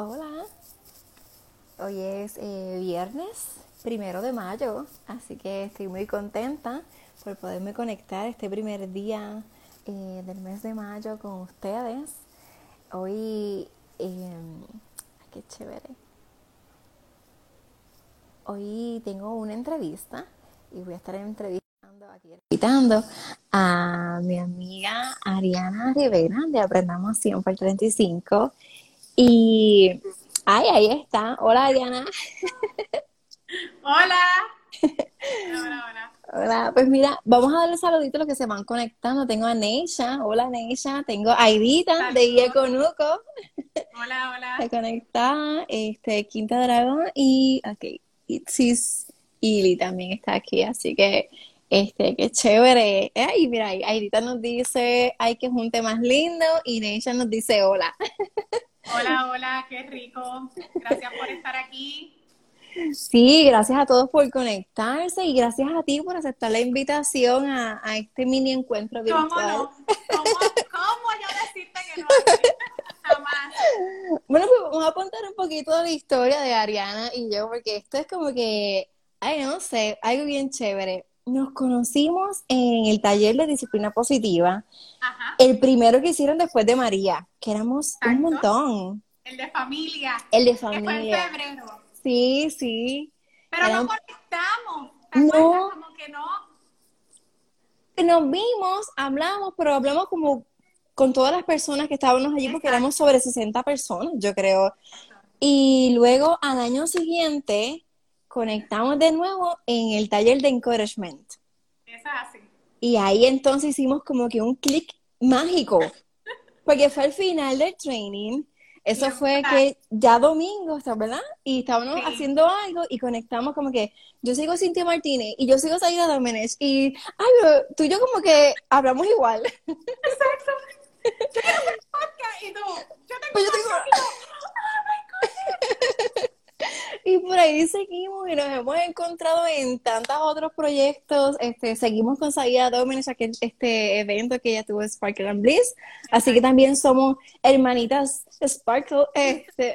Hola. Hoy es eh, viernes primero de mayo, así que estoy muy contenta por poderme conectar este primer día eh, del mes de mayo con ustedes. Hoy, em, qué chévere. Hoy tengo una entrevista y voy a estar entrevistando aquí, invitando a mi amiga Ariana Rivera de Aprendamos 100 por 35. Y, ay, ahí está. Hola, Ariana. Hola. Hola, hola. Hola, pues mira, vamos a darle saluditos a los que se van conectando. Tengo a Neisha, hola Neisha, tengo a Aidita de Ieconuco. Hola, hola. Se conecta, este, Quinta Dragón y, ok, Itzis Ili también está aquí, así que, este, qué chévere. Ay, mira, Aidita nos dice, ay, que junte más lindo, y Neisha nos dice hola. Hola, hola, qué rico. Gracias por estar aquí. Sí, gracias a todos por conectarse y gracias a ti por aceptar la invitación a, este mini encuentro virtual. ¿Cómo no? ¿Cómo, cómo yo decirte que no? Jamás. Bueno, pues vamos a contar un poquito de la historia de Ariana y yo, porque esto es como que, ay, no sé, algo bien chévere. Nos conocimos en el taller de disciplina positiva, Ajá. el primero que hicieron después de María, que éramos un montón. El de familia. El de Que fue en familia. febrero. Sí, sí. Pero Era no conectamos. ¿Te No. Como que no. Nos vimos, hablamos, pero hablamos como con todas las personas que estábamos allí, porque éramos sobre 60 personas, yo creo. Y luego al año siguiente conectamos de nuevo en el taller de encouragement. Eso es así. Y ahí entonces hicimos como que un clic mágico, porque fue al final del training. Eso Bien fue que ya domingo, ¿verdad? Y estábamos Sí. haciendo algo y conectamos como que yo sigo Cintia Martínez y yo sigo Saida Domenech y, ay, pero tú y yo como que hablamos igual. Exacto. Yo quiero hacer podcast y tú. Yo tengo Pues yo un tengo- Oh my God. Y por ahí seguimos y nos hemos encontrado en tantos otros proyectos. Este, seguimos con Saida Domenech, aquel este evento que ella tuvo Sparkle and Bliss. Así que también somos hermanitas Sparkle. Este.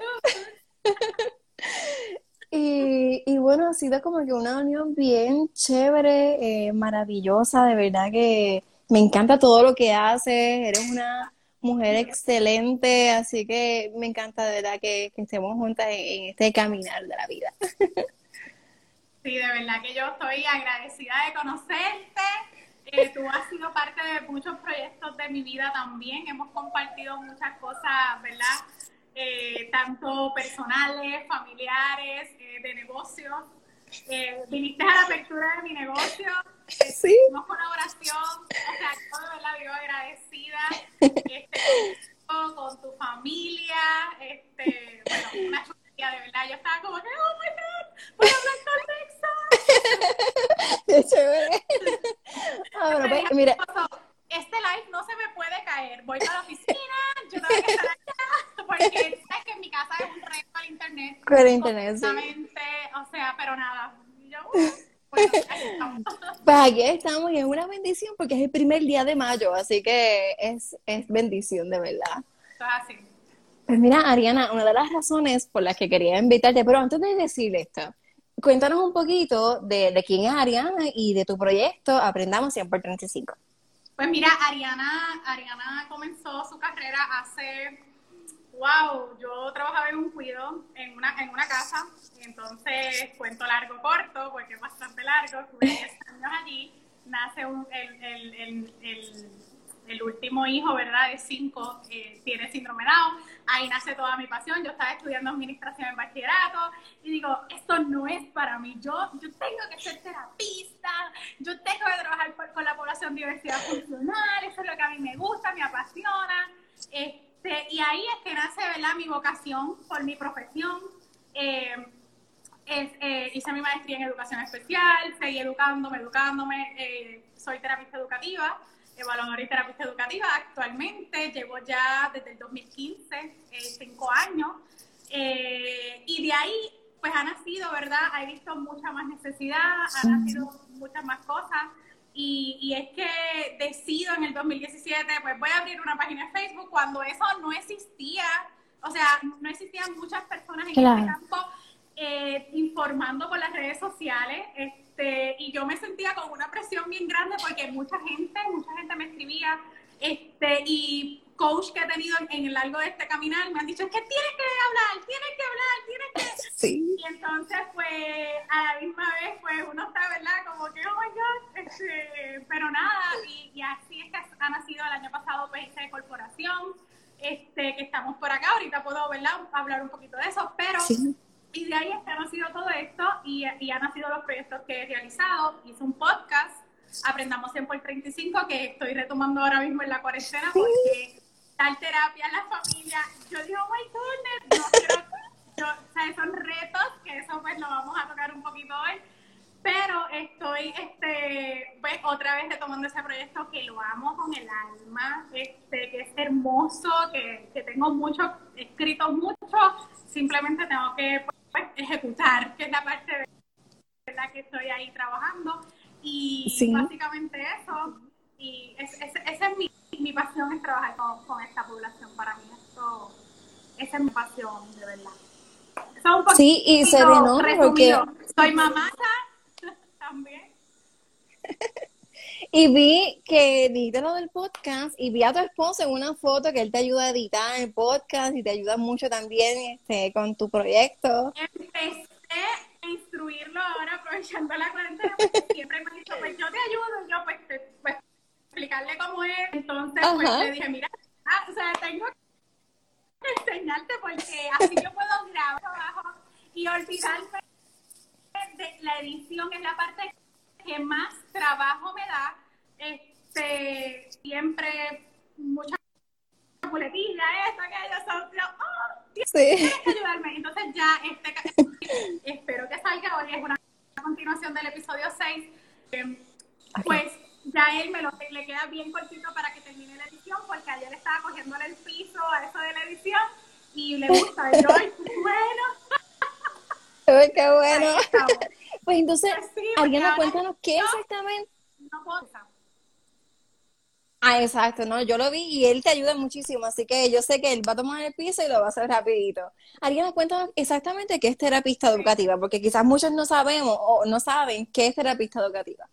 Y, y bueno, ha sido como que una unión bien chévere, eh, maravillosa, de verdad que me encanta todo lo que haces, eres una mujer excelente, así que me encanta de verdad que, estemos juntas en, en este caminar de la vida. Sí, de verdad que yo estoy agradecida de conocerte. Eh, tú has sido parte de muchos proyectos de mi vida también. Hemos compartido muchas cosas, ¿verdad? Eh, tanto personales, familiares, eh, de negocios. Eh, viniste a la apertura de mi negocio. Eh, Sí. Hicimos colaboración. O sea, yo de verdad vivo agradecida este, con tu familia. Este, bueno, una chulería, de verdad. Yo estaba como que, oh my God, voy a hablar con Nexa. Qué chévere. Ah, bueno, pues, mira, Este live no se me puede caer. Voy para la oficina, yo tengo que estar allá, porque sabes que en mi casa es un reto al internet. Con el internet, sí. O sea, pero nada. Yo, uh, estamos. pues aquí estamos y es una bendición porque es el primer día de mayo, así que es, es bendición de verdad. Así. Pues mira, Ariana, una de las razones por las que quería invitarte, pero antes de decir esto, cuéntanos un poquito de, de quién es Ariana y de tu proyecto Aprendamos 100 por 35. Pues mira, Ariana, Ariana comenzó su carrera hace, wow, yo trabajaba en un cuido, en una, en una casa, entonces cuento largo corto, porque es bastante largo, estuve 10 años allí, nace un- el, el, el, el, el último hijo, ¿verdad? De cinco, eh, tiene síndrome Down, ahí nace toda mi pasión, yo estaba estudiando administración en bachillerato, y digo, esto no es para mí, yo, yo tengo que ser terapista, yo tengo que trabajar por- con la población diversidad funcional, eso es lo que a mí me gusta, me apasiona. Este, y ahí es que nace ¿verdad? mi vocación por mi profesión. Eh, es, eh, hice mi maestría en educación especial, seguí educándome, educándome, eh, soy terapista educativa, evaluadora y terapista educativa. Actualmente llevo ya desde el 2015, eh, cinco años. Eh, y de ahí, pues ha nacido, ¿verdad? He visto mucha más necesidad, ha nacido muchas más cosas. Y, y es que decido en el 2017, pues voy a abrir una página de Facebook cuando eso no existía. o sea, no existían muchas personas en este campo eh, informando por las redes sociales. Este, y yo me sentía con una presión bien grande porque mucha gente, mucha gente me escribía, este, y coach que he tenido en el largo de este caminar me han dicho, es que tienes que hablar, tienes que hablar, tienes que... Sí. Y entonces, pues, a la misma vez, pues, uno está, ¿verdad? Como que, oh my God, este, pero nada, y, así es que ha nacido el año pasado, pues, esta corporación, este, que estamos por acá, ahorita puedo, ¿verdad? Hablar un poquito de eso, pero... Y de ahí ha nacido todo esto y, han nacido los proyectos que he realizado. Hice un podcast, Aprendamos 100 por 35, que estoy retomando ahora mismo en la cuarentena porque dar terapia a la familia, yo digo, oh my goodness, no yo, o sea, son retos, que eso pues lo vamos a tocar un poquito hoy, pero estoy, este, pues otra vez retomando ese proyecto que lo amo con el alma, este, que es hermoso, que, que tengo mucho, escrito mucho, simplemente tengo que ejecutar, que es la parte de la que estoy ahí trabajando, y básicamente eso, y ese es mi mi pasión es trabajar con, esta población. Para mí esto, esa es mi pasión, de verdad. sí, y se no porque... Soy mamá también. y vi que edita lo del podcast y vi a tu esposo en una foto que él te ayuda a editar el podcast y te ayuda mucho también este, con tu proyecto. Empecé a instruirlo ahora aprovechando la cuarentena porque siempre me dicho, pues yo te ayudo, yo pues, pues explicarle cómo es. Entonces, pues le dije, mira, ah, o sea, tengo que enseñarte porque así yo puedo grabar trabajo y olvidarme de la edición, es la parte que más trabajo me da. Este, siempre muchas muletillas, esto, aquello, son, oh, tienes que ayudarme. Entonces ya, este, espero que salga hoy, es una continuación del episodio 6. Pues ya él me lo le queda bien cortito para que termine la edición, porque ayer estaba cogiéndole el piso a eso de la edición y le gusta. yo, ay, bueno. qué bueno. Pues entonces, pues alguien nos cuéntanos qué exactamente. No puedo Ah, exacto, no, yo lo vi y él te ayuda muchísimo, así que yo sé que él va a tomar el piso y lo va a hacer rapidito. Alguien nos cuenta exactamente qué es terapista educativa, porque quizás muchos no sabemos o no saben qué es terapista educativa.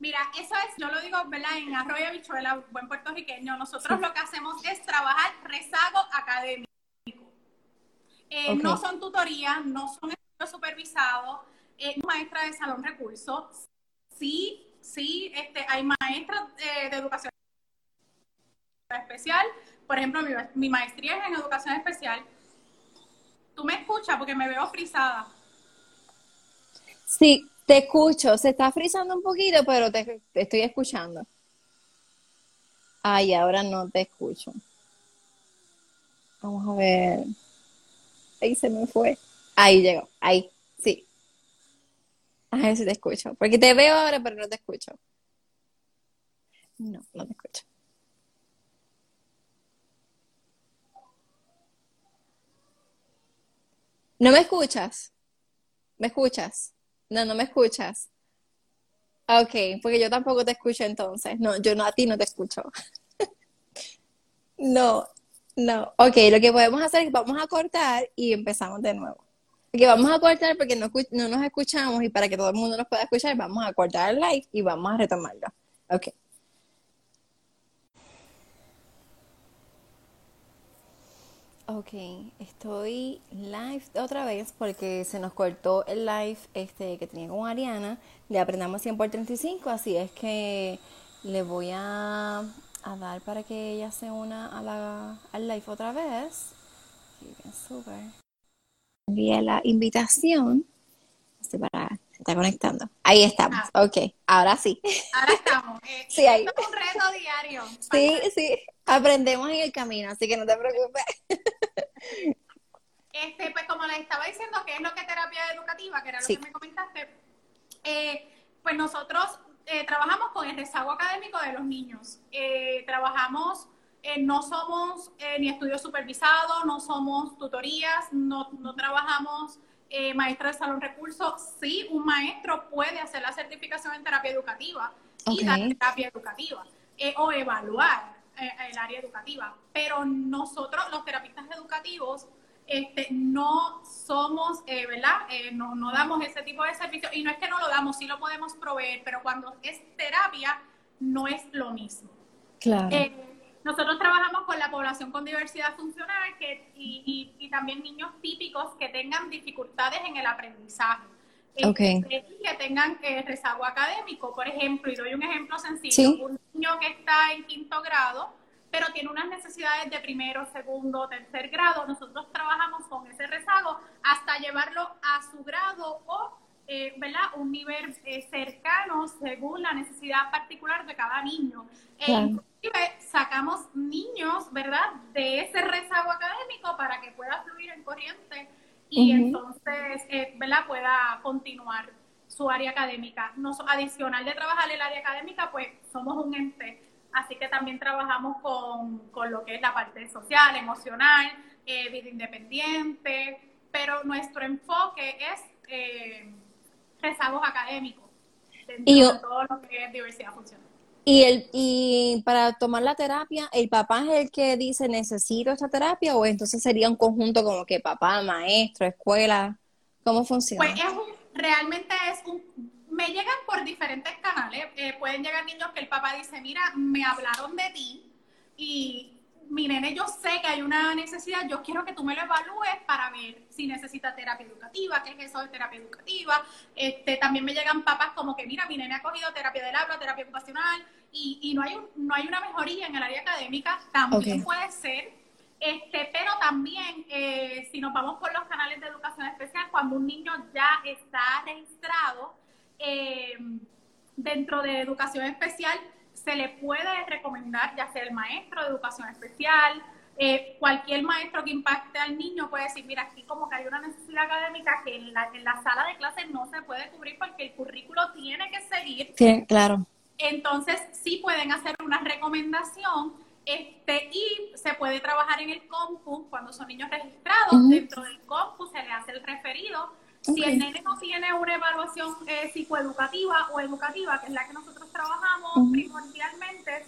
Mira, eso es, yo lo digo, ¿verdad? En Arroyo Bichuela, buen puertorriqueño, nosotros lo que hacemos es trabajar rezago académico. Eh, no son tutorías, no son estudios supervisados, eh, maestra de salón recursos. Sí, sí, este, hay maestras eh, de educación especial. Por ejemplo, mi, mi maestría es en educación especial. ¿Tú me escuchas? Porque me veo frisada. Sí, te escucho, se está frizando un poquito, pero te, estoy escuchando. Ay, ahora no te escucho. Vamos a ver. Ahí se me fue. Ahí llegó. Ahí, sí. A ver si te escucho. Porque te veo ahora, pero no te escucho. No, no te escucho. ¿No me escuchas? ¿Me escuchas? No, no me escuchas. Ok, porque yo tampoco te escucho entonces. No, yo no, a ti no te escucho. no, no. Ok, lo que podemos hacer es vamos a cortar y empezamos de nuevo. Que vamos a cortar porque no, no nos escuchamos y para que todo el mundo nos pueda escuchar, vamos a cortar el live y vamos a retomarlo. Ok. Ok, estoy live otra vez porque se nos cortó el live este que tenía con Ariana de Aprendamos 100 por 35, así es que le voy a, dar para que ella se una a la, al live otra vez. Súper. Envié la invitación este, para se está conectando. Ahí estamos. Ah. Ok, ahora sí. Ahora estamos. Eh, sí, ahí. es un reto diario. Sí, sí. Aprendemos en el camino, así que no te preocupes. Este, pues como les estaba diciendo, que es lo que es terapia educativa, que era lo que me comentaste, eh, pues nosotros eh, trabajamos con el rezago académico de los niños. Eh, no somos ni estudios supervisados, no somos tutorías, no, no trabajamos maestro de salón recursos. Sí, un maestro puede hacer la certificación en terapia educativa y dar terapia educativa o evaluar eh, el área educativa. Pero nosotros, los terapistas educativos, este, no somos, eh, ¿verdad? Eh, no, no damos ese tipo de servicio. Y no es que no lo damos, sí lo podemos proveer, pero cuando es terapia, no es lo mismo. Claro. Nosotros trabajamos con la población con diversidad funcional que, y, y, y también niños típicos que tengan dificultades en el aprendizaje. Okay. que tengan eh, rezago académico, por ejemplo, y doy un ejemplo sencillo, un niño que está en quinto grado, pero tiene unas necesidades de primero, segundo, tercer grado, nosotros trabajamos con ese rezago hasta llevarlo a su grado o, eh, ¿verdad?, un nivel eh, cercano según la necesidad particular de cada niño. E inclusive sacamos niños, ¿verdad?, de ese rezago académico para que pueda fluir en corriente y entonces, eh, ¿verdad?, pueda continuar su área académica. No, adicional de trabajar el área académica, pues somos un ente, así que también trabajamos con, con lo que es la parte social, emocional, eh, vida independiente, pero nuestro enfoque es eh, rezagos académicos dentro de todo lo que es diversidad funcional. Y, el, y para tomar la terapia, ¿el papá es el que dice necesito esta terapia o entonces sería un conjunto como que papá, maestro, escuela? ¿Cómo funciona? Pues es un, realmente es un... Me llegan por diferentes canales. Eh, pueden llegar niños que el papá dice, mira, me hablaron de ti y mi nene, yo sé que hay una necesidad, yo quiero que tú me lo evalúes para ver si necesita terapia educativa, qué es eso de terapia educativa. Este, también me llegan papás como que, mira, mi nene ha cogido terapia del habla, terapia ocupacional, y, y no, hay no hay una mejoría en el área académica, también puede ser. Este, pero también, eh, si nos vamos por los canales de educación especial, cuando un niño ya está registrado eh, dentro de educación especial, se le puede recomendar, ya sea el maestro de educación especial, eh, cualquier maestro que impacte al niño puede decir, mira, aquí como que hay una necesidad académica que en la, en la sala de clases no se puede cubrir porque el currículo tiene que seguir. Sí, claro. Entonces, sí pueden hacer una recomendación este, y se puede trabajar en el COMPU cuando son niños registrados. Dentro del COMPU se le hace el referido si el nene no tiene una evaluación eh, psicoeducativa o educativa, que es la que nosotros trabajamos primordialmente,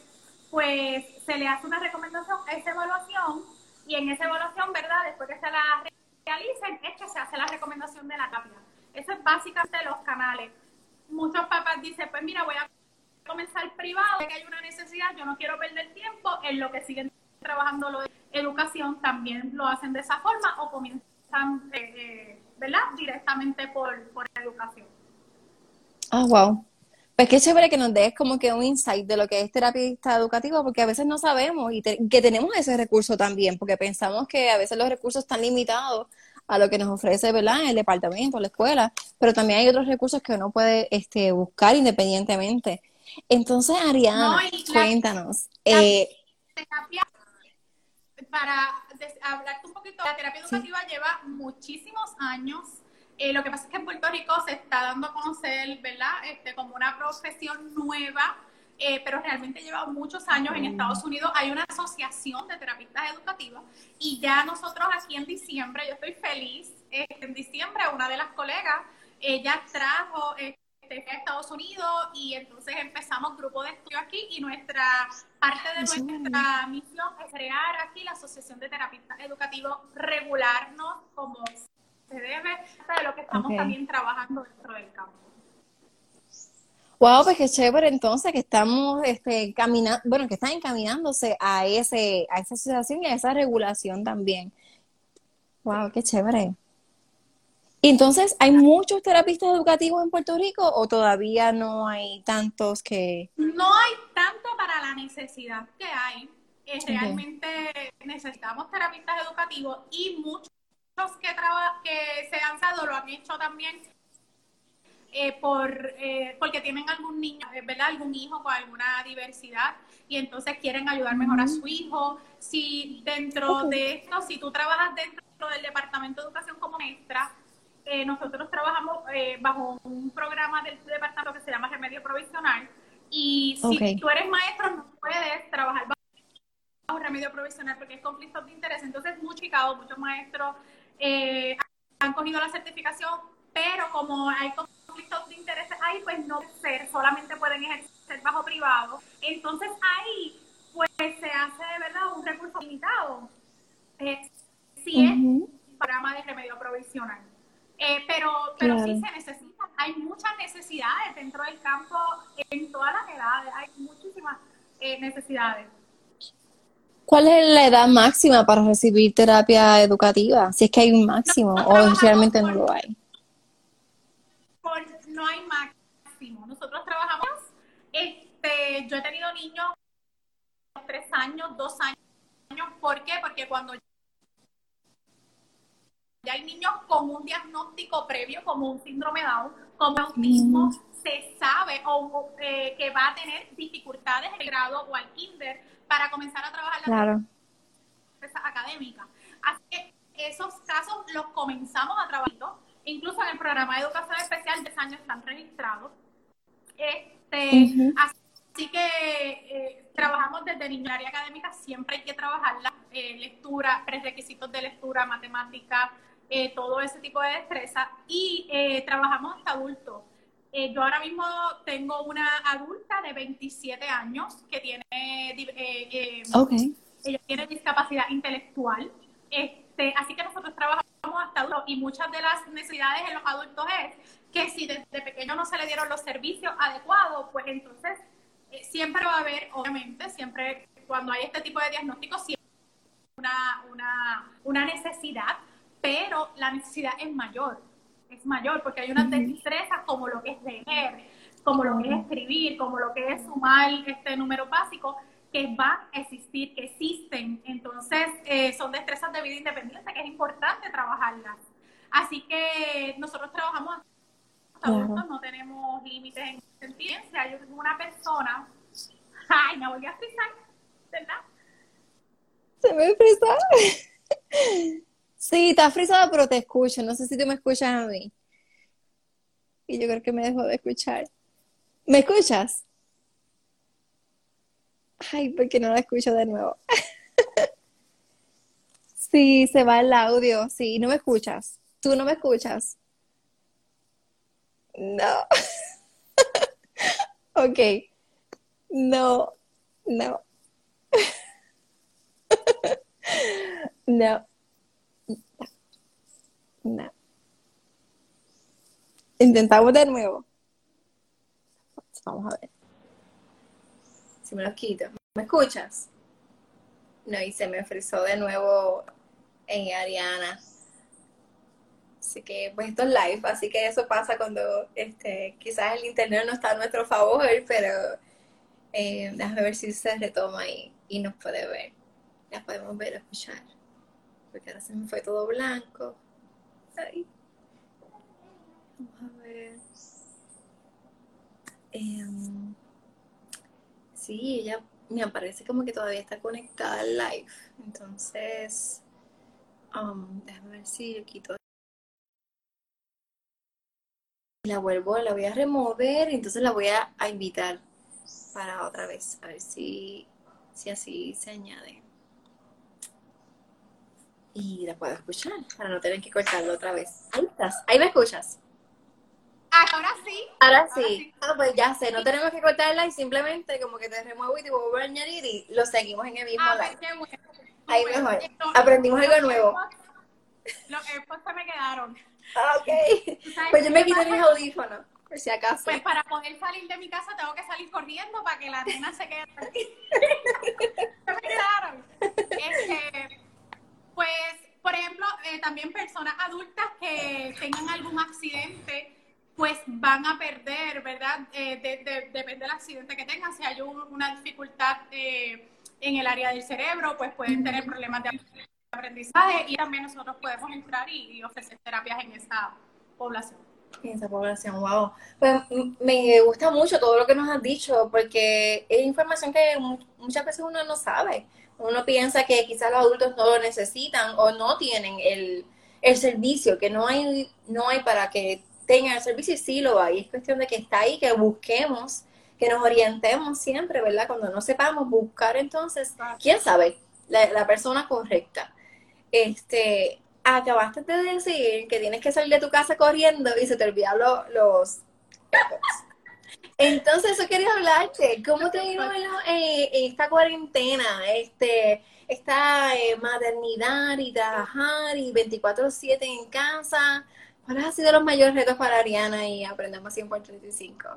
pues se le hace una recomendación a esa evaluación y en esa evaluación, ¿verdad? Después que se la realicen, es que se hace la recomendación de la terapia. Eso es básicamente los canales. Muchos papás dicen, pues mira, voy a comenzar privado, que hay una necesidad, yo no quiero perder tiempo, en lo que siguen trabajando lo de educación, también lo hacen de esa forma o comienzan... Eh, eh, ¿verdad? Directamente por, por educación. Ah, wow. Pues qué chévere que nos des como que un insight de lo que es terapista educativo, porque a veces no sabemos y que tenemos ese recurso también, porque pensamos que a veces los recursos están limitados a lo que nos ofrece, ¿verdad? El departamento, la escuela, pero también hay otros recursos que uno puede este, buscar independientemente. Entonces, Ariana, cuéntanos. eh, terapia, para hablarte un poquito, la terapia educativa lleva muchísimos años. Eh, lo que pasa es que en Puerto Rico se está dando a conocer, ¿verdad? Este, como una profesión nueva, eh, pero realmente lleva muchos años. En Estados Unidos hay una asociación de terapistas educativos y ya nosotros aquí en diciembre, yo estoy feliz, eh, en diciembre una de las colegas, ella trajo este, a Estados Unidos y entonces empezamos grupo de estudio aquí y nuestra parte de nuestra misión es crear aquí la Asociación de Terapistas Educativos, regularnos como se debe, de lo que estamos también trabajando dentro del campo. Wow, pues qué chévere entonces que estamos este, caminando, bueno, que están encaminándose a ese, a esa asociación y a esa regulación también. Wow, qué chévere. Entonces, ¿hay muchos terapistas educativos en Puerto Rico o todavía no hay tantos que...? No hay tanto para la necesidad que hay. Eh, realmente necesitamos terapistas educativos y muchos que, que se han dado lo han hecho también eh, por, eh, porque tienen algún niño, ¿verdad? Algún hijo con alguna diversidad y entonces quieren ayudar mejor a su hijo. Si dentro de esto, si tú trabajas dentro del Departamento de Educación como maestra, eh, nosotros trabajamos eh, bajo un programa del departamento que se llama Remedio Provisional y si tú eres maestro no puedes trabajar bajo remedio provisional porque es conflicto de interés. Entonces, muchos muchos maestros eh, han cogido la certificación, pero como hay conflictos de interés ahí, pues no ser, solamente pueden ejercer bajo privado. Entonces, ahí pues se hace de verdad un recurso limitado. Eh, sí es un programa de remedio provisional. Eh, pero pero sí se necesita, hay muchas necesidades dentro del campo en todas las edades, hay muchísimas eh, necesidades. ¿Cuál es la edad máxima para recibir terapia educativa? Si es que hay un máximo o realmente no lo hay. no hay máximo. Nosotros trabajamos, este, yo he tenido niños tres años, dos años. ¿Por qué? Porque cuando ya hay niños con un diagnóstico previo, como un síndrome Down, como autismo, mm. se sabe o, eh, que va a tener dificultades el grado o al kinder para comenzar a trabajar la claro. académica. Así que esos casos los comenzamos a trabajar. Incluso en el programa de educación especial, de años están registrados. Este, Así que eh, trabajamos desde niño área académica, siempre hay que trabajar la eh, lectura, prerequisitos de lectura, matemática, eh, todo ese tipo de destreza y eh, trabajamos hasta adultos. Eh, yo ahora mismo tengo una adulta de 27 años que tiene, okay. ella tiene discapacidad intelectual. Este, así que nosotros trabajamos hasta adultos y muchas de las necesidades en los adultos es que si desde pequeño no se le dieron los servicios adecuados, pues entonces siempre va a haber, obviamente, siempre cuando hay este tipo de diagnósticos, siempre una, una, una necesidad pero la necesidad es mayor, es mayor, porque hay unas destrezas como lo que es leer, como lo que es escribir, como lo que es sumar este número básico, que van a existir, que existen. Entonces, eh, son destrezas de vida independiente que es importante trabajarlas. Así que nosotros trabajamos hasta no tenemos límites en sentido. Hay una persona, ay, me voy a frisar, ¿verdad? Se me frisa. Sí, está frisada, pero te escucho. No sé si tú me escuchas a mí. Y yo creo que me dejó de escuchar. ¿Me escuchas? Ay, porque no la escucho de nuevo. sí, se va el audio. Sí, no me escuchas. ¿Tú no me escuchas? No. ok. No. No. no. No. Intentamos de nuevo. Vamos a ver. Si me los quito. ¿Me escuchas? No, y se me frizó de nuevo en Ariana. Así que, pues esto es live, así que eso pasa cuando este, quizás el internet no está a nuestro favor, pero eh, déjame ver si se retoma y, y nos puede ver. Ya podemos ver, escuchar. Porque ahora se me fue todo blanco. Vamos a ver. Em, sí, ella me parece como que todavía está conectada al live. Entonces, um, déjame ver si yo quito. La vuelvo, la voy a remover, entonces la voy a, a invitar para otra vez, a ver si, si así se añade y la puedo escuchar para no tener que cortarlo otra vez. Ahí estás, ahí me escuchas. Ahora sí. Ahora sí. Ah, pues ya sé, no tenemos que cortarla y simplemente como que te remuevo y te vuelvo a añadir y lo seguimos en el mismo ah, pues Ahí mejor. Aprendimos algo nuevo. Los AirPods se me quedaron. Ah, ok. Pues yo me quité mis audífonos, por si acaso. Pues para poder salir de mi casa tengo que salir corriendo para que la nena se quede se me quedaron. Este, pues, por ejemplo, eh, también personas adultas que tengan algún accidente, pues van a perder, ¿verdad? Eh, depende del accidente que tengan. Si hay una dificultad eh, en el área del cerebro, pues pueden tener problemas de aprendizaje y también nosotros podemos entrar y, ofrecer terapias en esa población. En esa población, wow. Pues me gusta mucho todo lo que nos has dicho porque es información que muchas veces uno no sabe uno piensa que quizás los adultos no lo necesitan o no tienen el, servicio, que no hay, no hay para que tengan el servicio y sí lo hay. Es cuestión de que está ahí, que busquemos, que nos orientemos siempre, ¿verdad? Cuando no sepamos buscar entonces, ¿quién sabe? La, persona correcta. Este, acabaste de decir que tienes que salir de tu casa corriendo y se te olvidan los Entonces, eso quería hablarte. ¿Cómo te ido eh, esta cuarentena? Este, esta eh, maternidad y trabajar y 24-7 en casa. ¿Cuáles han sido los mayores retos para Ariana y Aprendemos 100 por 35?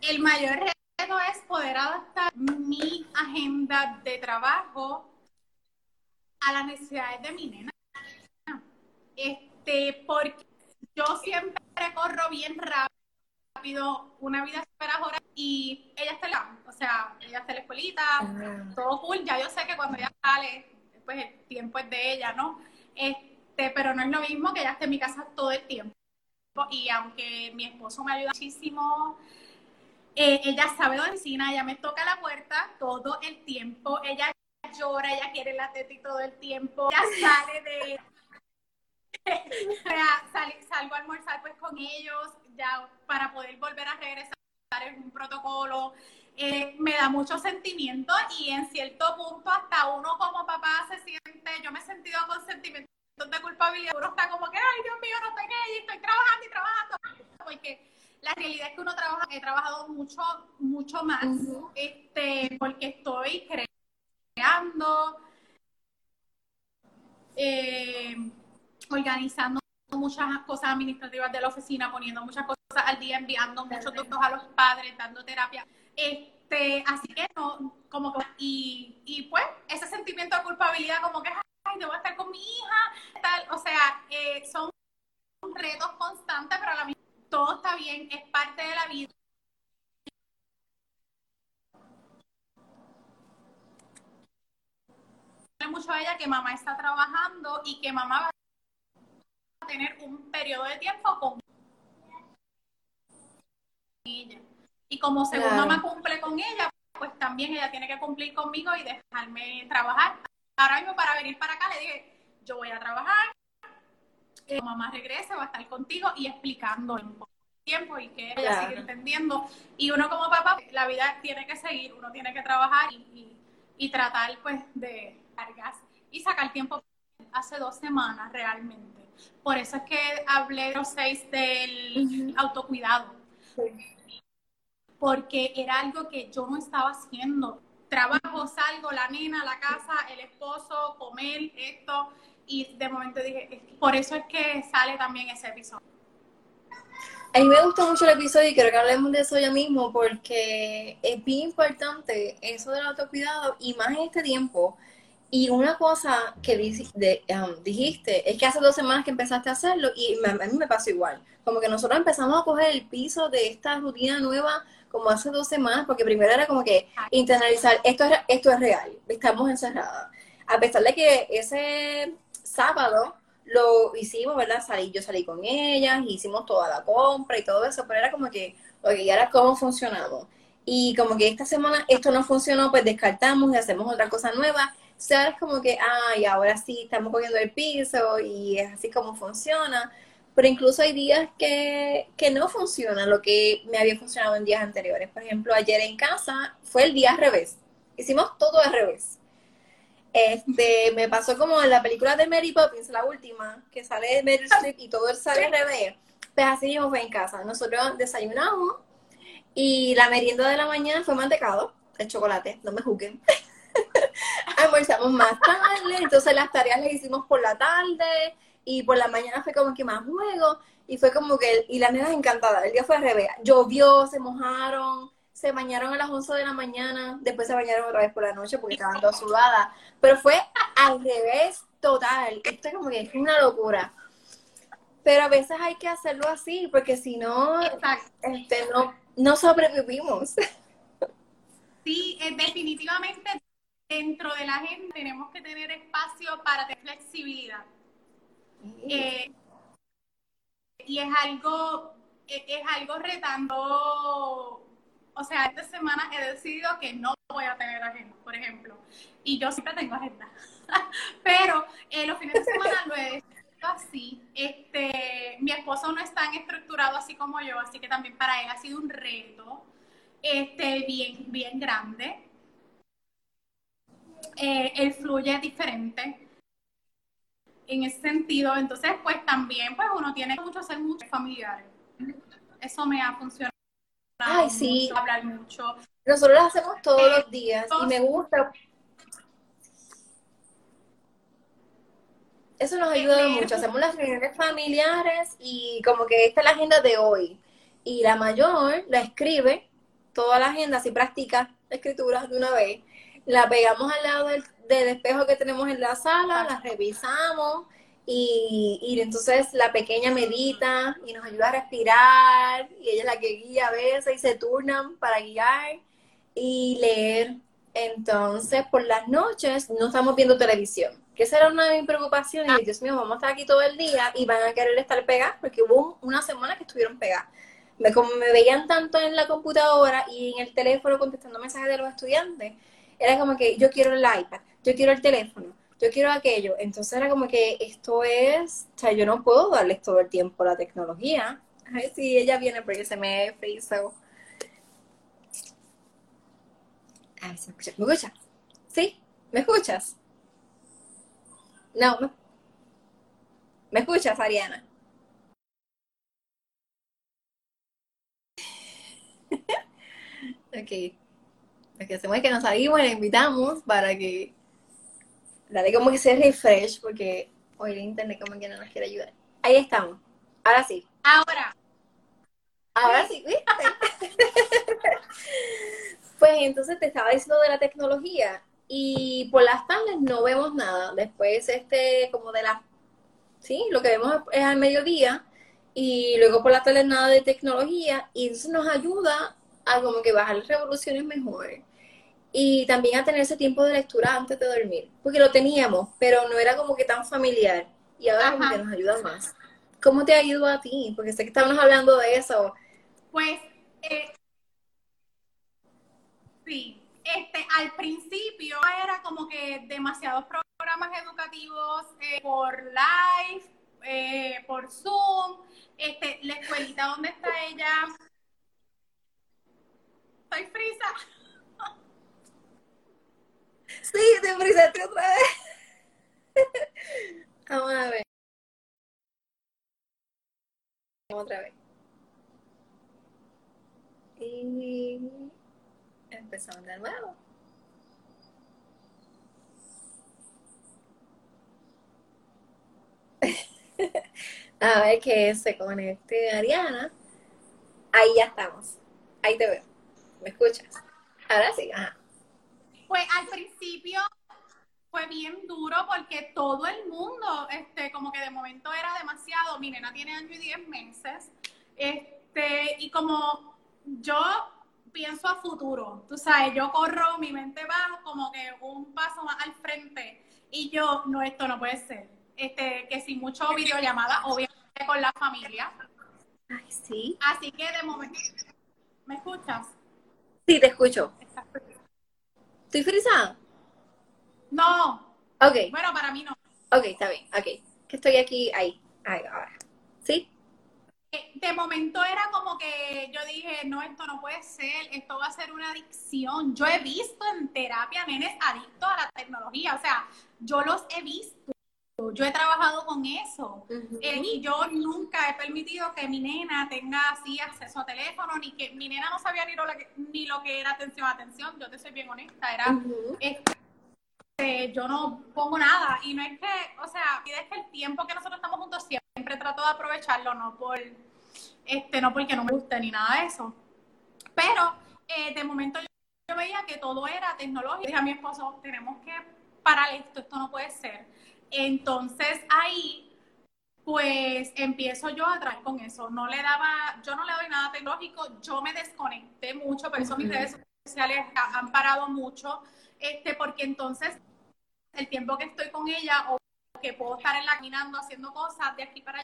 El mayor reto es poder adaptar mi agenda de trabajo a las necesidades de mi nena. Este, porque yo siempre corro bien rápido, una vida super ahora y ella está la, o sea, ella está en la escuelita, ah. todo cool, ya yo sé que cuando ella sale, pues el tiempo es de ella, ¿no? Este, pero no es lo mismo que ella esté en mi casa todo el tiempo. Y aunque mi esposo me ayuda muchísimo, eh, ella sabe dónde cocina, ella me toca la puerta todo el tiempo, ella llora, ella quiere la teta y todo el tiempo, ella sale de salgo a almorzar pues con ellos ya para poder volver a regresar en un protocolo. Eh, me da mucho sentimiento y en cierto punto hasta uno como papá se siente, yo me he sentido con sentimientos de culpabilidad, uno está como que, ay Dios mío, no estoy ahí, estoy trabajando y trabajando, porque la realidad es que uno trabaja, he trabajado mucho, mucho más, este, porque estoy creando, eh, organizando muchas cosas administrativas de la oficina, poniendo muchas cosas al día, enviando muchos datos a los padres, dando terapia. Este, así que no, como que, y, y pues ese sentimiento de culpabilidad, como que, ay, debo estar con mi hija, tal, o sea, eh, son retos constantes, pero a la misma todo está bien, es parte de la vida. mucho a ella que mamá está trabajando y que mamá va tener un periodo de tiempo con ella. Y como según mamá cumple con ella, pues también ella tiene que cumplir conmigo y dejarme trabajar. Ahora mismo para venir para acá le dije, yo voy a trabajar, eh, mamá regrese, va a estar contigo y explicando en tiempo y que ella siga entendiendo. Y uno como papá, la vida tiene que seguir, uno tiene que trabajar y, y tratar pues de cargas y sacar tiempo hace dos semanas realmente. Por eso es que hablé los seis del autocuidado. Porque era algo que yo no estaba haciendo. Trabajo, salgo, la nena, la casa, el esposo, comer, esto. Y de momento dije, por eso es que sale también ese episodio. A mí me gustó mucho el episodio y quiero que hablemos de eso ya mismo porque es bien importante eso del autocuidado y más en este tiempo y una cosa que um, dijiste es que hace dos semanas que empezaste a hacerlo y a mí me pasó igual. Como que nosotros empezamos a coger el piso de esta rutina nueva como hace dos semanas, porque primero era como que internalizar, esto es, esto es real, estamos encerradas. A pesar de que ese sábado lo hicimos, ¿verdad? Salí, yo salí con ellas, hicimos toda la compra y todo eso, pero era como que, oye, ¿y ahora cómo funcionamos? Y como que esta semana esto no funcionó, pues descartamos y hacemos otra cosa nueva sea, es como que, ay, ahora sí estamos cogiendo el piso y es así como funciona. Pero incluso hay días que, que no funciona lo que me había funcionado en días anteriores. Por ejemplo, ayer en casa fue el día al revés. Hicimos todo al revés. Este, me pasó como en la película de Mary Poppins, la última, que sale de Mary Streep y todo sale al revés. Pues así mismo fue en casa. Nosotros desayunamos y la merienda de la mañana fue mantecado, de chocolate, no me juzguen. almorzamos más tarde, entonces las tareas las hicimos por la tarde y por la mañana fue como que más juego y fue como que, y las nenas encantadas, el día fue al revés, llovió, se mojaron, se bañaron a las 11 de la mañana, después se bañaron otra vez por la noche porque estaban todas sudadas, pero fue al revés total, esto es como que es una locura. Pero a veces hay que hacerlo así, porque si no, este, no, no sobrevivimos. Sí, eh, definitivamente dentro de la gente tenemos que tener espacio para tener flexibilidad. Eh, y es algo, es, algo retando, o sea, esta semana he decidido que no voy a tener agenda, por ejemplo, y yo siempre tengo agenda, pero eh, los fines de semana lo he decidido así. Este, mi esposo no es tan estructurado así como yo, así que también para él ha sido un reto este, bien, bien grande eh, él fluye diferente en ese sentido. Entonces, pues también, pues uno tiene mucho hacer muchos familiares. Eso me ha funcionado Ay, sí. hablar mucho. Nosotros lo hacemos todos los días y me gusta. Eso nos ayuda mucho. Hacemos las reuniones familiares y como que esta es la agenda de hoy. Y la mayor la escribe toda la agenda, si practica la escritura de una vez. La pegamos al lado del, del espejo que tenemos en la sala, la revisamos y, y, entonces la pequeña medita y nos ayuda a respirar y ella es la que guía a veces y se turnan para guiar y leer. Entonces, por las noches no estamos viendo televisión, que esa era una de mis preocupaciones. Y Dios mío, vamos a estar aquí todo el día y van a querer estar pegadas porque hubo una semana que estuvieron pegadas. Me, como me veían tanto en la computadora y en el teléfono contestando mensajes de los estudiantes, era como que yo quiero el iPad, yo quiero el teléfono, yo quiero aquello. Entonces era como que esto es, o sea, yo no puedo darles todo el tiempo la tecnología. Ay, sí, ella viene porque se me frizó. A ver si me escuchas. ¿Me escuchas? ¿Sí? ¿Me escuchas? No. ¿Me, ¿Me escuchas, Ariana? ok. Lo que hacemos es que nos salimos y la invitamos para que dale como que se refresh porque hoy el internet como que no nos quiere ayudar. Ahí estamos. Ahora sí. Ahora. Ahora sí, ¿viste? pues entonces te estaba diciendo de la tecnología y por las tardes no vemos nada. Después, este, como de la, sí, lo que vemos es al mediodía y luego por las tardes nada de tecnología y eso nos ayuda a como que bajar las revoluciones mejor. Y también a tener ese tiempo de lectura antes de dormir, porque lo teníamos, pero no era como que tan familiar y ahora como que nos ayuda más. ¿Cómo te ha ido a ti? Porque sé que estábamos hablando de eso. Pues, eh, sí, este, al principio era como que demasiados programas educativos eh, por live, eh, por Zoom, este, la escuelita donde está ella. Soy frisa. Sí, te frisaste otra vez. Vamos a ver. Otra vez. Y empezamos de nuevo. A ver que se conecte Ariana. Ahí ya estamos. Ahí te veo. ¿Me escuchas? Ahora sí. Ajá. Pues al principio fue bien duro porque todo el mundo, este, como que de momento era demasiado. Mi nena tiene año y diez meses. Este, y como yo pienso a futuro, tú sabes, yo corro, mi mente va como que un paso más al frente. Y yo, no, esto no puede ser. Este, que sin mucho videollamada, obviamente con la familia. Ay, sí. Así que de momento, ¿me escuchas? Sí, te escucho. ¿Estoy frisada? No. Ok. Bueno, para mí no. Ok, está bien, ok. Que estoy aquí, ahí, ahí, ahora. ¿Sí? Eh, de momento era como que yo dije, no, esto no puede ser, esto va a ser una adicción. Yo he visto en terapia nenes adictos a la tecnología, o sea, yo los he visto. Yo he trabajado con eso eh, y yo nunca he permitido que mi nena tenga así acceso a teléfono, ni que mi nena no sabía ni lo, que, ni lo que era atención, atención, yo te soy bien honesta, era, este, yo no pongo nada y no es que, o sea, es que el tiempo que nosotros estamos juntos siempre trato de aprovecharlo, no por, este, no porque no me guste ni nada de eso, pero eh, de momento yo, yo veía que todo era tecnológico, dije a mi esposo, tenemos que parar esto, esto no puede ser entonces ahí, pues empiezo yo a traer con eso. No le daba, yo no le doy nada tecnológico, yo me desconecté mucho, por eso mis redes sociales han parado mucho, este, porque entonces el tiempo que estoy con ella o que puedo estar en la caminando haciendo cosas de aquí para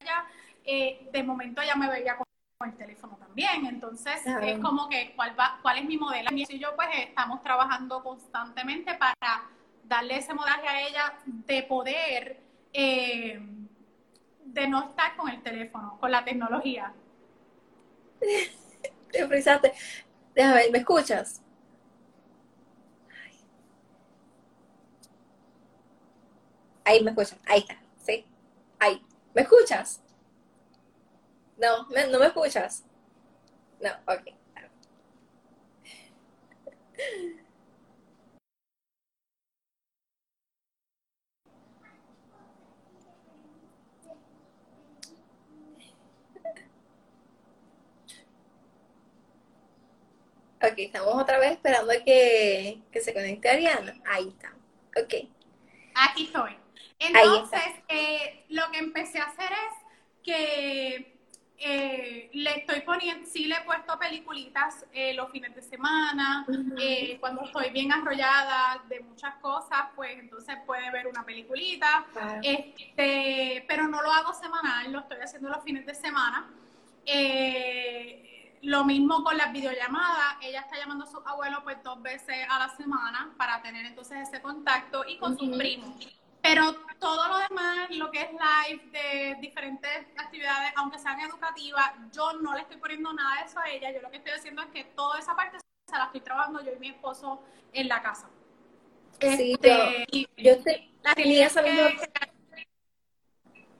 allá, eh, de momento ella me veía con el teléfono también. Entonces, es como que, ¿cuál, va, ¿cuál es mi modelo? Y yo, pues, estamos trabajando constantemente para darle ese modelaje a ella de poder, eh, de no estar con el teléfono, con la tecnología. Te frisaste. Déjame ver, ¿me escuchas? Ahí me escuchas, ahí está, ¿sí? Ahí. ¿Me escuchas? No, no me escuchas. No, ok. Ok, estamos otra vez esperando a que, que se conecte Ariana. Ahí está. Ok. Aquí estoy. Entonces, eh, lo que empecé a hacer es que eh, le estoy poniendo, sí le he puesto peliculitas eh, los fines de semana, cuando estoy bien arrollada de muchas cosas, pues entonces puede ver una peliculita, este, pero no lo hago semanal, lo estoy haciendo los fines de semana. Lo mismo con las videollamadas, ella está llamando a su abuelo pues dos veces a la semana para tener entonces ese contacto y con sus primos. Pero todo lo demás, lo que es live de diferentes actividades, aunque sean educativas, yo no le estoy poniendo nada de eso a ella. Yo lo que estoy haciendo es que toda esa parte se la estoy trabajando yo y mi esposo en la casa. Sí, este, y, yo estoy, la tenía eh,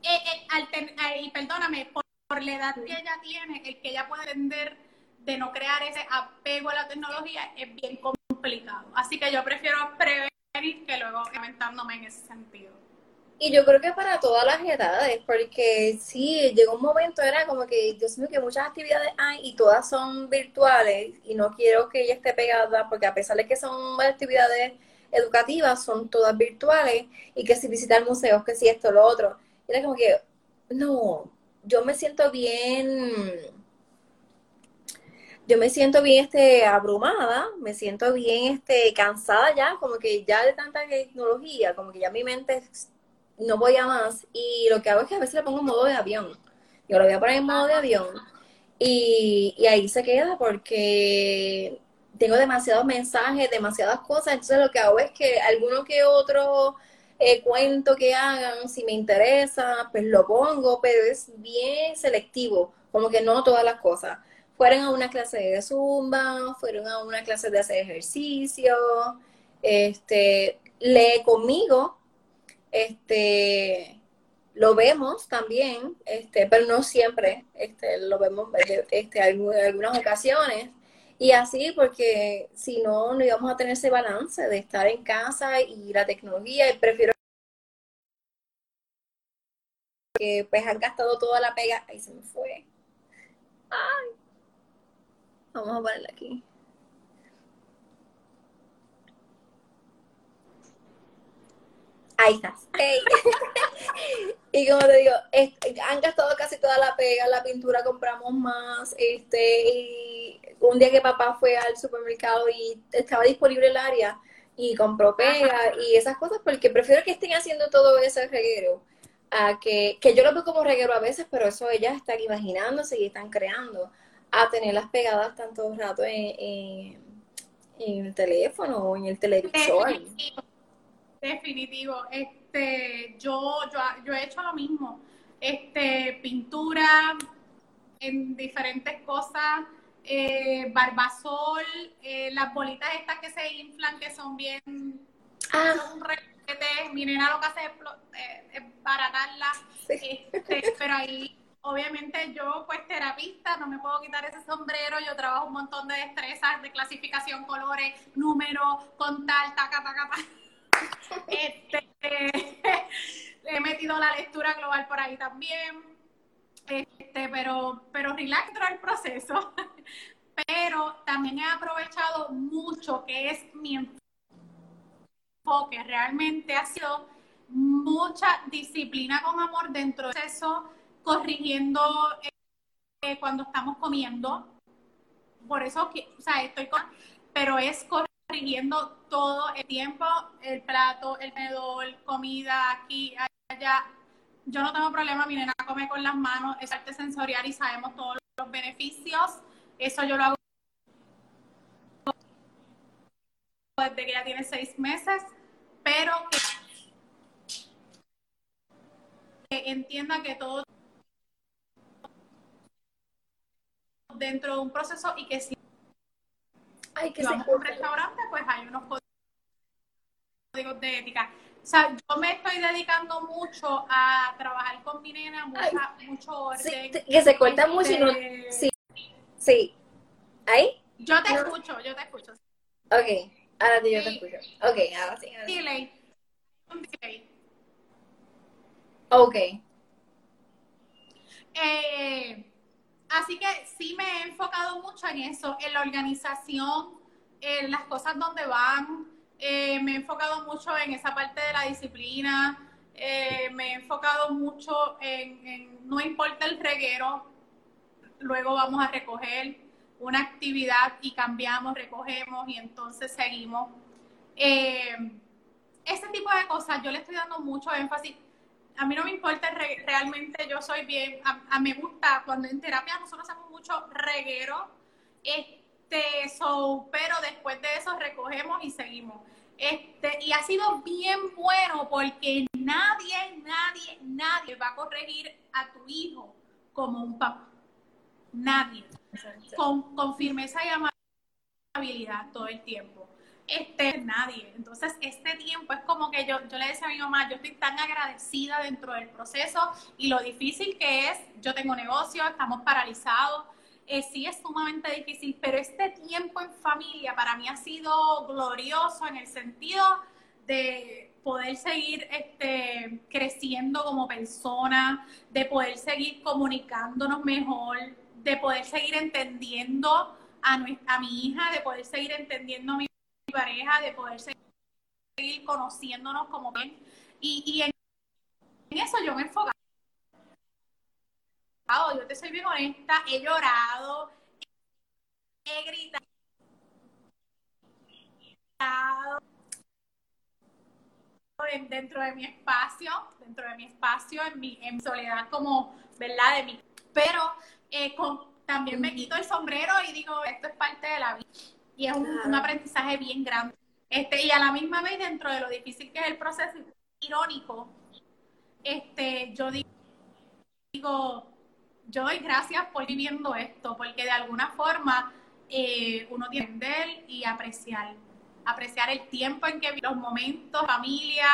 eh, y perdóname, por, la edad que ella tiene, el que ella puede entender de no crear ese apego a la tecnología es bien complicado. Así que yo prefiero prever que luego aumentándome en ese sentido. Y yo creo que para todas las edades, porque sí, llegó un momento, era como que, Dios mío, que muchas actividades hay y todas son virtuales y no quiero que ella esté pegada, porque a pesar de que son actividades educativas, son todas virtuales y que si visitar museos, que si esto, lo otro. Era como que, no, yo me siento bien yo me siento bien este, abrumada, me siento bien este, cansada ya, como que ya de tanta tecnología, como que ya mi mente no voy a más. Y lo que hago es que a veces le pongo modo de avión. Yo lo voy a poner en modo de avión y, y ahí se queda porque tengo demasiados mensajes, demasiadas cosas. Entonces lo que hago es que alguno que otro eh, cuento que hagan, si me interesa, pues lo pongo, pero es bien selectivo, como que no todas las cosas fueron a una clase de zumba, fueron a una clase de hacer ejercicio, este, lee conmigo, este, lo vemos también, este, pero no siempre, este, lo vemos este, en algunas ocasiones. Y así, porque si no, no íbamos a tener ese balance de estar en casa y la tecnología, y prefiero que pues han gastado toda la pega, ahí se me fue. Ay. Vamos a ponerla aquí. Ahí estás. y como te digo, han gastado casi toda la pega, la pintura compramos más, este, y un día que papá fue al supermercado y estaba disponible el área y compró pega y esas cosas, porque prefiero que estén haciendo todo ese reguero a que, que yo lo veo como reguero a veces, pero eso ellas están imaginándose y están creando a tenerlas pegadas tanto rato en, en, el teléfono o en el televisor. Definitivo. Este, yo, yo, yo he hecho lo mismo. Este, pintura en diferentes cosas, eh, barbasol, eh, las bolitas estas que se inflan, que son bien ah. un requete. Mi nena lo que hace es, eh, baratarlas, este, pero ahí obviamente yo, pues terapista, no me puedo quitar ese sombrero, yo trabajo un montón de destrezas de clasificación, colores, números, contar, taca, taca, taca. Este, he metido la lectura global por ahí también, este, pero, pero relax el proceso. Pero también he aprovechado mucho que es mi enfoque, realmente ha sido mucha disciplina con amor dentro de eso corrigiendo eh, cuando estamos comiendo. Por eso, o sea, estoy con, pero es corrigiendo todo el tiempo, el plato, el medol, comida, aquí, allá. Yo no tengo problema, mi nena come con las manos, es arte sensorial y sabemos todos los beneficios. Eso yo lo hago desde que ya tiene seis meses, pero que entienda que todo dentro de un proceso y que si Ay, que vamos a un restaurante, pues hay unos códigos de ética. O sea, yo me estoy dedicando mucho a trabajar con mi nena, mucho orden. que se corta mucho y no... Este, sí, sí. ¿Ahí? Yo te escucho, yo te escucho. Ok, ahora sí yo te escucho. Ok, ahora sí. Ahora sí. Delay. Un delay. Ok. Eh, así que sí me he enfocado mucho en eso, en la organización, en las cosas donde van. Eh, me he enfocado mucho en esa parte de la disciplina. Eh, me he enfocado mucho en, no importa el reguero, luego vamos a recoger una actividad y cambiamos, recogemos y entonces seguimos. Eh, ese tipo de cosas yo le estoy dando mucho énfasis. A mí no me importa re- realmente, yo soy bien, a, a me gusta cuando en terapia nosotros hacemos mucho reguero, este, so, pero después de eso recogemos y seguimos. Este, y ha sido bien bueno porque nadie, nadie, nadie va a corregir a tu hijo como un papá. Nadie con, con firmeza y amabilidad todo el tiempo. Este, nadie. Entonces, este tiempo es como que yo, yo le decía a mi mamá, yo estoy tan agradecida dentro del proceso y lo difícil que es, yo tengo negocio, estamos paralizados, eh, sí es sumamente difícil, pero este tiempo en familia para mí ha sido glorioso en el sentido de poder seguir este, creciendo como persona, de poder seguir comunicándonos mejor, de poder seguir entendiendo a, a mi hija, de poder seguir entendiendo a mi pareja, de poder seguir conociéndonos como bien. Y, y en, en eso yo me he enfocado. Yo te soy bien honesta, he llorado, he gritado, en- dentro de mi espacio, dentro de mi espacio, en mi en soledad como, ¿verdad? De mi, pero eh, con- también me quito el sombrero y digo, esto es parte de la vida. Y es un, Claro. un aprendizaje bien grande. Este, y a la misma vez, dentro de lo difícil que es el proceso irónico, este, yo digo, yo doy gracias por viviendo esto, porque de alguna forma eh, uno tiene que entender y apreciar, apreciar el tiempo en que vi- los momentos, familia,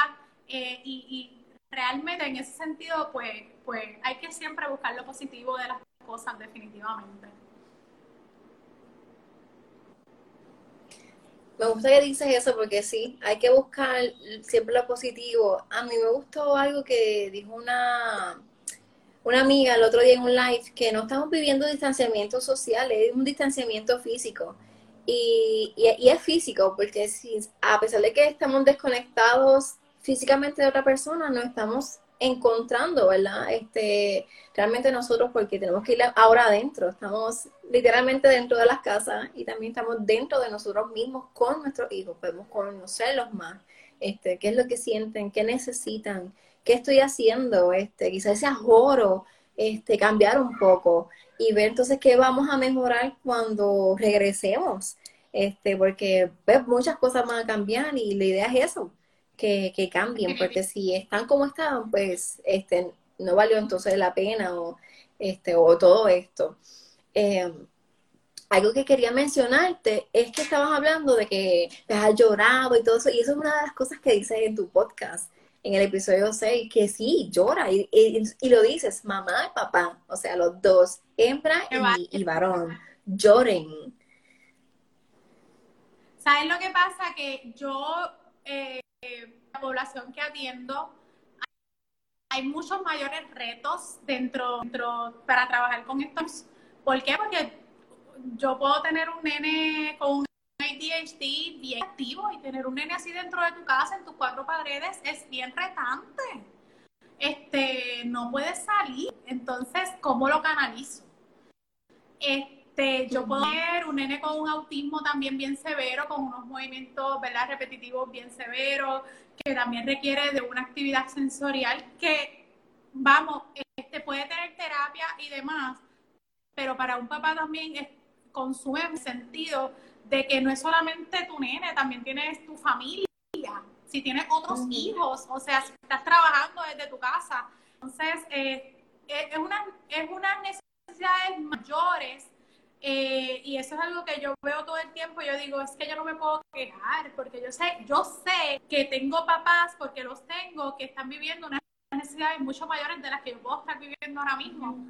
eh, y, y realmente en ese sentido, pues, pues hay que siempre buscar lo positivo de las cosas, definitivamente. Me gusta que dices eso porque sí, hay que buscar siempre lo positivo. A mí me gustó algo que dijo una, una amiga el otro día en un live, que no estamos viviendo distanciamiento social, es un distanciamiento físico. Y, y- es físico, porque si, a pesar de que estamos desconectados físicamente de otra persona, nos estamos encontrando, ¿verdad? Este, realmente nosotros, porque tenemos que ir ahora adentro, estamos literalmente dentro de las casas y también estamos dentro de nosotros mismos con nuestros hijos, podemos conocerlos más, este, qué es lo que sienten, qué necesitan, qué estoy haciendo, este, quizás ese ajoro, este, cambiar un poco y ver entonces qué vamos a mejorar cuando regresemos, este, porque pues, muchas cosas van a cambiar y la idea es eso, que, que cambien, porque si están como estaban, pues este, no valió entonces la pena o, este, o todo esto. Eh, algo que quería mencionarte es que estabas hablando de que te has llorado y todo eso, y eso es una de las cosas que dices en tu podcast, en el episodio 6, que sí, llora, y, y- y lo dices, mamá y papá, o sea, los dos, hembra y, y varón, lloren. ¿Sabes lo que pasa? Que yo, eh, la población que atiendo, hay muchos mayores retos dentro, dentro para trabajar con estos. ¿Por qué? Porque yo puedo tener un nene con un ADHD bien activo y tener un nene así dentro de tu casa, en tus cuatro paredes, es bien retante. Este, no puedes salir. Entonces, ¿cómo lo canalizo? Este, yo puedo ver un nene con un autismo también bien severo, con unos movimientos, ¿verdad? Repetitivos bien severos, que también requiere de una actividad sensorial que, vamos, este puede tener terapia y demás, pero para un papá también es, consume el sentido de que no es solamente tu nene, también tienes tu familia, si tienes otros hijos, o sea, si estás trabajando desde tu casa. Entonces, eh, es, es una, es unas necesidades mayores eh, y eso es algo que yo veo todo el tiempo. Yo digo, es que yo no me puedo quejar porque yo sé, yo sé que tengo papás, porque los tengo, que están viviendo unas necesidades mucho mayores de las que yo puedo estar viviendo ahora mismo.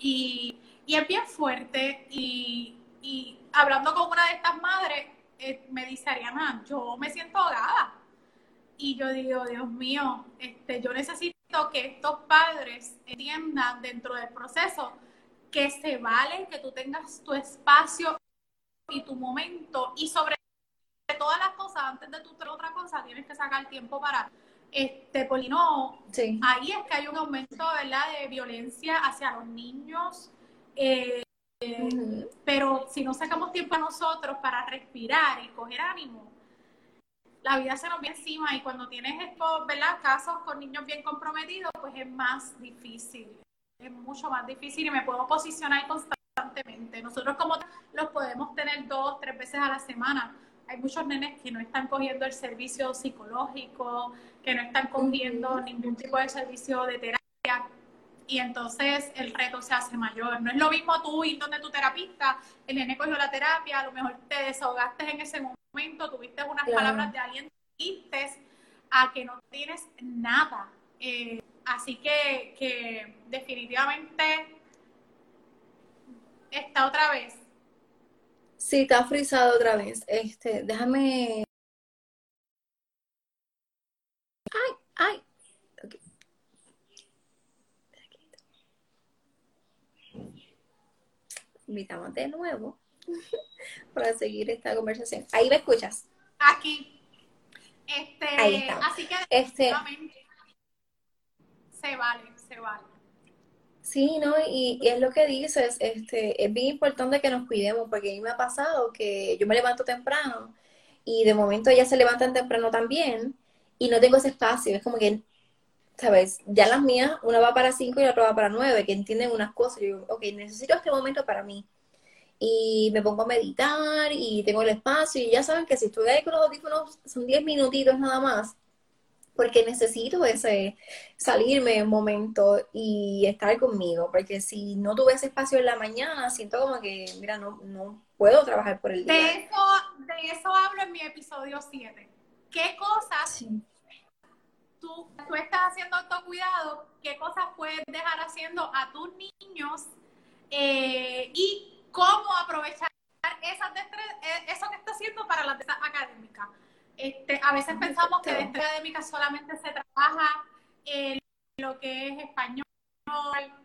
Y, y es bien fuerte y, y hablando con una de estas madres, eh, me dice Ariana, yo me siento ahogada. Y yo digo, Dios mío, este, yo necesito que estos padres entiendan dentro del proceso que se vale que tú tengas tu espacio y tu momento. Y sobre todas las cosas, antes de tu otra cosa, tienes que sacar tiempo para este, porque no, ahí es que hay un aumento, ¿verdad?, de violencia hacia los niños, eh, pero si no sacamos tiempo a nosotros para respirar y coger ánimo, la vida se nos viene encima. Y cuando tienes estos, ¿verdad?, casos con niños bien comprometidos, pues es más difícil, es mucho más difícil y me puedo posicionar constantemente. Nosotros como los podemos tener dos, tres veces a la semana, hay muchos nenes que no están cogiendo el servicio psicológico, que no están cogiendo ningún tipo de servicio de terapia y entonces el reto se hace mayor. No es lo mismo tú ir donde tu terapista, el nene cogió la terapia, a lo mejor te desahogaste en ese momento, tuviste unas palabras de alguien, dijiste a que no tienes nada. Eh, así que, que definitivamente está otra vez Sí, está frisado otra vez. Este, déjame. Ay, ay. Okay. Invitamos de nuevo para seguir esta conversación. Ahí me escuchas. Aquí. Este, Ahí está. Así que este, se vale, se vale. Sí, ¿no? Y, es lo que dices, este, es bien importante que nos cuidemos, porque a mí me ha pasado que yo me levanto temprano y de momento ellas se levantan temprano también y no tengo ese espacio, es como que, ¿sabes? Ya las mías, una va para cinco y la otra va para nueve, que entienden unas cosas, y yo digo, ok, necesito este momento para mí. Y me pongo a meditar y tengo el espacio y ya saben que si estoy ahí con los audífonos son diez minutitos nada más porque necesito ese salirme un momento y estar conmigo, porque si no tuve ese espacio en la mañana, siento como que, mira, no, no puedo trabajar por el día. De eso, de eso hablo en mi episodio 7. ¿Qué cosas tú, tú estás haciendo autocuidado? ¿Qué cosas puedes dejar haciendo a tus niños? Eh, y cómo aprovechar esas eh, eso que está haciendo para la académica. Este, a veces pensamos que dentro de académica solamente se trabaja en lo que es español,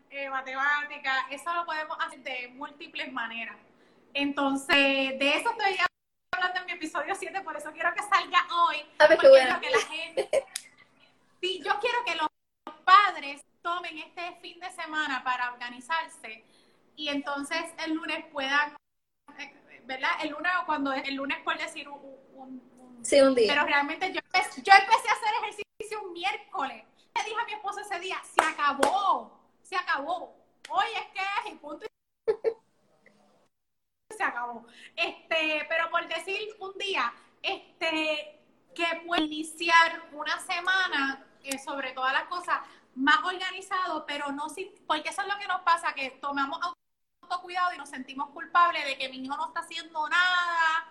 eh, matemática, eso lo podemos hacer de múltiples maneras. Entonces, de eso estoy hablando en mi episodio 7, por eso quiero que salga hoy. Porque quiero que la gente, sí, yo quiero que los padres tomen este fin de semana para organizarse y entonces el lunes puedan, eh, ¿verdad? El lunes, cuando el lunes por decir un Sí, un día. Pero realmente yo empecé, yo empecé a hacer ejercicio un miércoles. Le dije a mi esposo ese día, se acabó, se acabó. Hoy es que es y punto. se acabó. Este, pero por decir un día, este, que puede iniciar una semana, sobre todas las cosas, más organizado, pero no sin, porque eso es lo que nos pasa, que tomamos autocuidado y nos sentimos culpables de que mi hijo no está haciendo nada,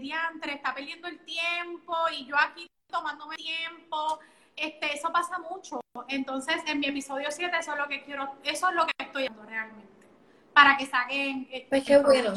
diantre, está perdiendo el tiempo y yo aquí tomándome tiempo. Este, eso pasa mucho. Entonces, en mi episodio 7, eso es lo que quiero, eso es lo que estoy haciendo realmente. Para que saquen. Este pues qué bueno.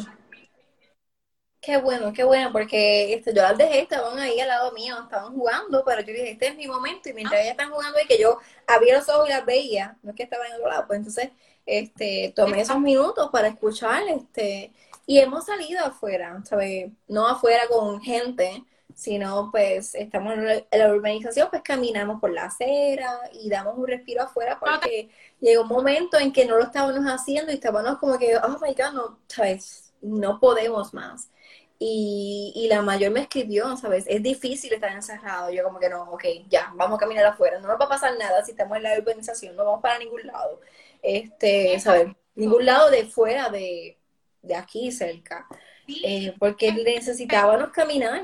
Qué bueno, qué bueno, porque este, yo las dejé, estaban ahí al lado mío, estaban jugando, pero yo dije, este es mi momento, y mientras ah. ellas están jugando y que yo abría los ojos y las veía, no es que estaba en otro lado, pues entonces este, tomé esos minutos para escuchar, este, y hemos salido afuera, ¿sabes? No afuera con gente, sino pues estamos en la urbanización, pues caminamos por la acera y damos un respiro afuera porque llegó un momento en que no lo estábamos haciendo y estábamos como que, oh my God, no, ¿sabes? No podemos más. Y, y la mayor me escribió, ¿sabes? Es difícil estar encerrado. Yo como que no, ok, ya, vamos a caminar afuera. No nos va a pasar nada si estamos en la urbanización, no vamos para ningún lado. Este, ¿sabes? Ningún lado de fuera de, de aquí cerca, eh, porque necesitábamos caminar.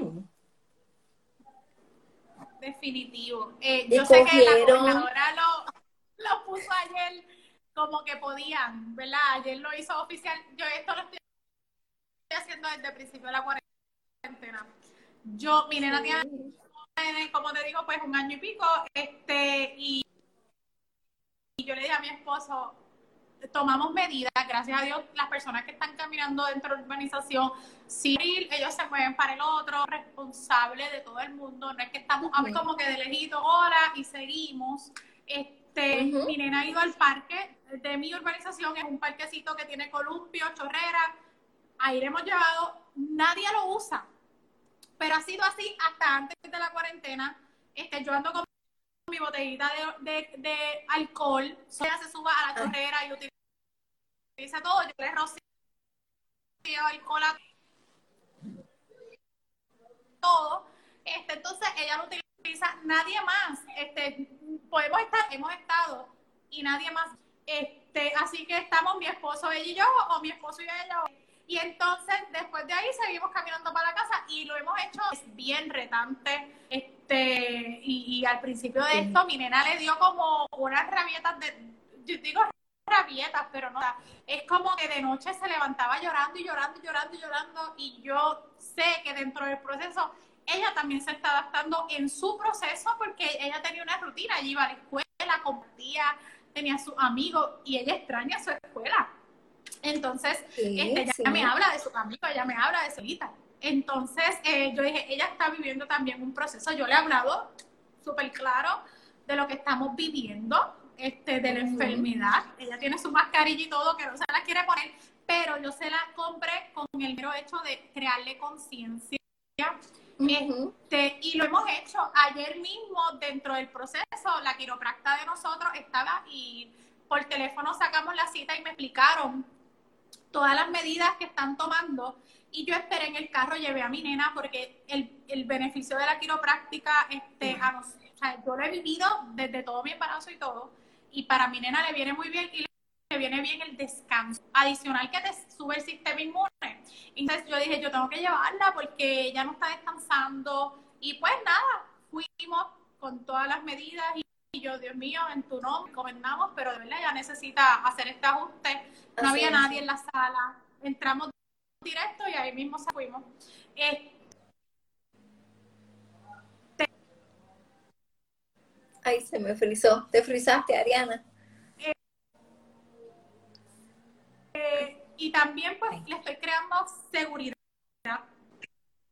Definitivo. Eh, yo sé que la gobernadora lo, lo puso ayer como que podían, ¿verdad? Ayer lo hizo oficial. Yo esto lo estoy haciendo desde el principio de la cuarentena. Yo, mi nena tiene, como te digo, pues un año y pico, este, y, y yo le dije a mi esposo, tomamos medidas, gracias a Dios, las personas que están caminando dentro de la urbanización, si ellos se mueven para el otro, responsable de todo el mundo, no es que estamos como que de lejito, hola, y seguimos. Este, Mi nena ha ido al parque de mi urbanización, es un parquecito que tiene columpio, chorrera, ahí le hemos llevado, nadie lo usa, pero ha sido así hasta antes de la cuarentena. Este, yo ando con mi botellita de, de, alcohol, ella se suba a la chorrera y utiliza todo, yo le rocío alcohol a todo, este, entonces ella lo utiliza, nadie más, este, podemos estar, hemos estado y nadie más, este, así que estamos mi esposo, ella y yo, o mi esposo y ella, y entonces después de ahí seguimos caminando para la casa y lo hemos hecho, bien retante, este, y, al principio de esto mi nena le dio como unas rabietas de, yo digo rabietas, pero no, es como que de noche se levantaba llorando y llorando y llorando y llorando y yo sé que dentro del proceso ella también se está adaptando en su proceso porque ella tenía una rutina, ella iba a la escuela, compartía, tenía sus amigos y ella extraña su escuela. Entonces, este, ella me habla de su amigo, ella me habla de su. Entonces, eh, yo dije, ella está viviendo también un proceso. Yo le he hablado súper claro de lo que estamos viviendo, este, de la enfermedad. Ella tiene su mascarilla y todo, que no se la quiere poner, pero yo se la compré con el mero hecho de crearle conciencia. Este, y lo hemos hecho ayer mismo dentro del proceso. La quiropracta de nosotros estaba y por teléfono sacamos la cita y me explicaron todas las medidas que están tomando y yo esperé en el carro, llevé a mi nena porque el, el beneficio de la quiropráctica, este, a o sea, yo lo he vivido desde todo mi embarazo y todo, y para mi nena le viene muy bien y le viene bien el descanso. Adicional que te sube el sistema inmune. Entonces yo dije, yo tengo que llevarla porque ella no está descansando. Y pues nada, fuimos con todas las medidas y yo, Dios mío, en tu nombre comendamos, pero de verdad ella necesita hacer este ajuste. No había nadie en la sala. Entramos directo y ahí mismo fuimos. Eh, Ahí se me frizó. Te frizaste, Ariana. Eh, y también pues le estoy creando seguridad.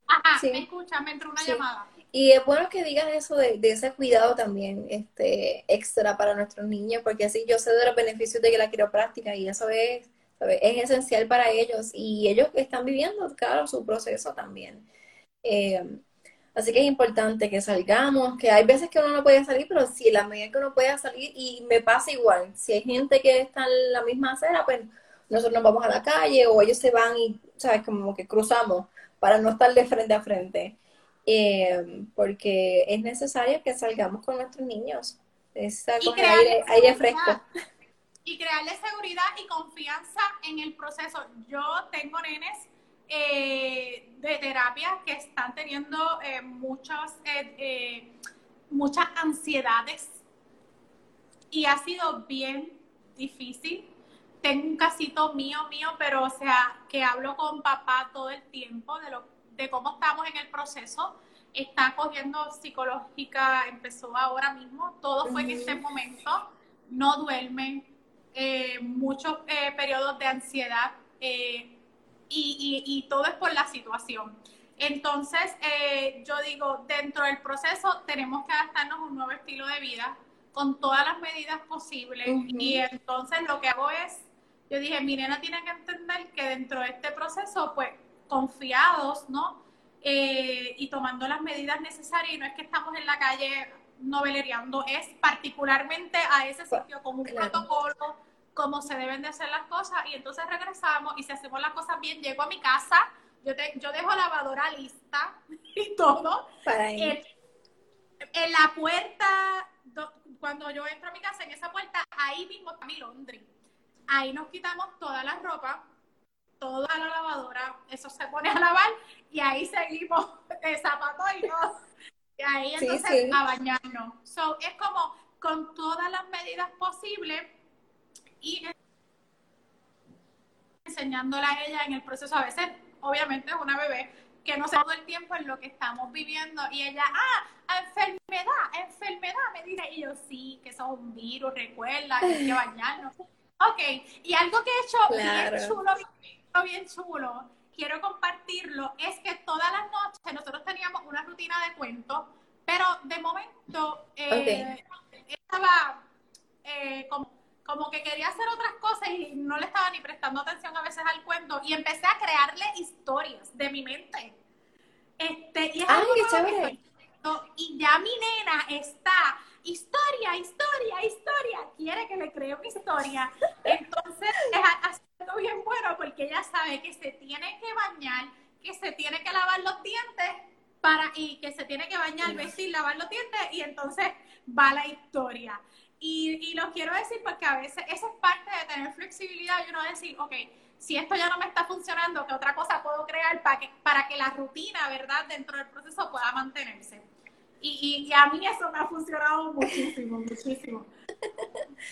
Ajá, me escucha, me entró una llamada. Y es bueno que digas eso de, ese cuidado también este, extra para nuestros niños, porque así yo sé de los beneficios de la quiropráctica y eso es es esencial para ellos y ellos están viviendo, claro, su proceso también. Eh, así que es importante que salgamos, que hay veces que uno no puede salir, pero si la medida que uno pueda salir, y me pasa igual, si hay gente que está en la misma acera, pues nosotros nos vamos a la calle o ellos se van y, ¿sabes? Como que cruzamos para no estar de frente a frente. Eh, porque es necesario que salgamos con nuestros niños. Es con aire, aire fresco y crearle seguridad y confianza en el proceso. Yo tengo nenes eh, de terapia que están teniendo eh, muchas, eh, muchas ansiedades y ha sido bien difícil. Tengo un casito mío, mío, pero o sea, que hablo con papá todo el tiempo de, lo, de cómo estamos en el proceso. Está cogiendo psicológica, empezó ahora mismo, todo fue en este momento. No duermen, eh, muchos eh, periodos de ansiedad eh, y, todo es por la situación. Entonces, yo digo, dentro del proceso tenemos que adaptarnos a un nuevo estilo de vida con todas las medidas posibles. Y entonces lo que hago es, yo dije, mi nena tiene que entender que dentro de este proceso, pues, confiados, ¿no? y tomando las medidas necesarias, y no es que estamos en la calle novelereando, es particularmente a ese sitio con un protocolo cómo se deben de hacer las cosas y entonces regresamos y si hacemos las cosas bien, llego a mi casa, yo, te, yo dejo lavadora lista y todo. Para en, la puerta, cuando yo entro a mi casa, en esa puerta, ahí mismo está mi laundry. Ahí nos quitamos toda la ropa, toda la lavadora, eso se pone a lavar y ahí seguimos y todo. Y ahí entonces a bañarnos. So, es como con todas las medidas posibles y enseñándola a ella en el proceso. A veces, obviamente, es una bebé que no se todo el tiempo en lo que estamos viviendo y ella, ah, enfermedad, enfermedad, me dice, y yo sí, que eso es un virus, recuerda, que hay que bañarnos. Ok, y algo que he hecho bien chulo, bien chulo, quiero compartirlo, es que todas las noches nosotros teníamos una rutina de cuentos, pero de momento eh, estaba eh, como, como que quería hacer otras cosas y no le estaba ni prestando atención a veces al cuento y empecé a crearle historias de mi mente. Este, y es algo chévere. Y ya mi nena está historia, historia, historia, quiere que le cree una historia. Entonces, es algo bien bueno porque ella sabe que se tiene que bañar, que se tiene que lavar los dientes para y que se tiene que bañar, vestir, lavar los dientes y entonces va la historia. Y, y lo quiero decir porque a veces esa es parte de tener flexibilidad y uno decir, ok, si esto ya no me está funcionando, ¿qué otra cosa puedo crear para que, para que la rutina, verdad, dentro del proceso pueda mantenerse? Y, y, a mí eso me ha funcionado muchísimo, muchísimo.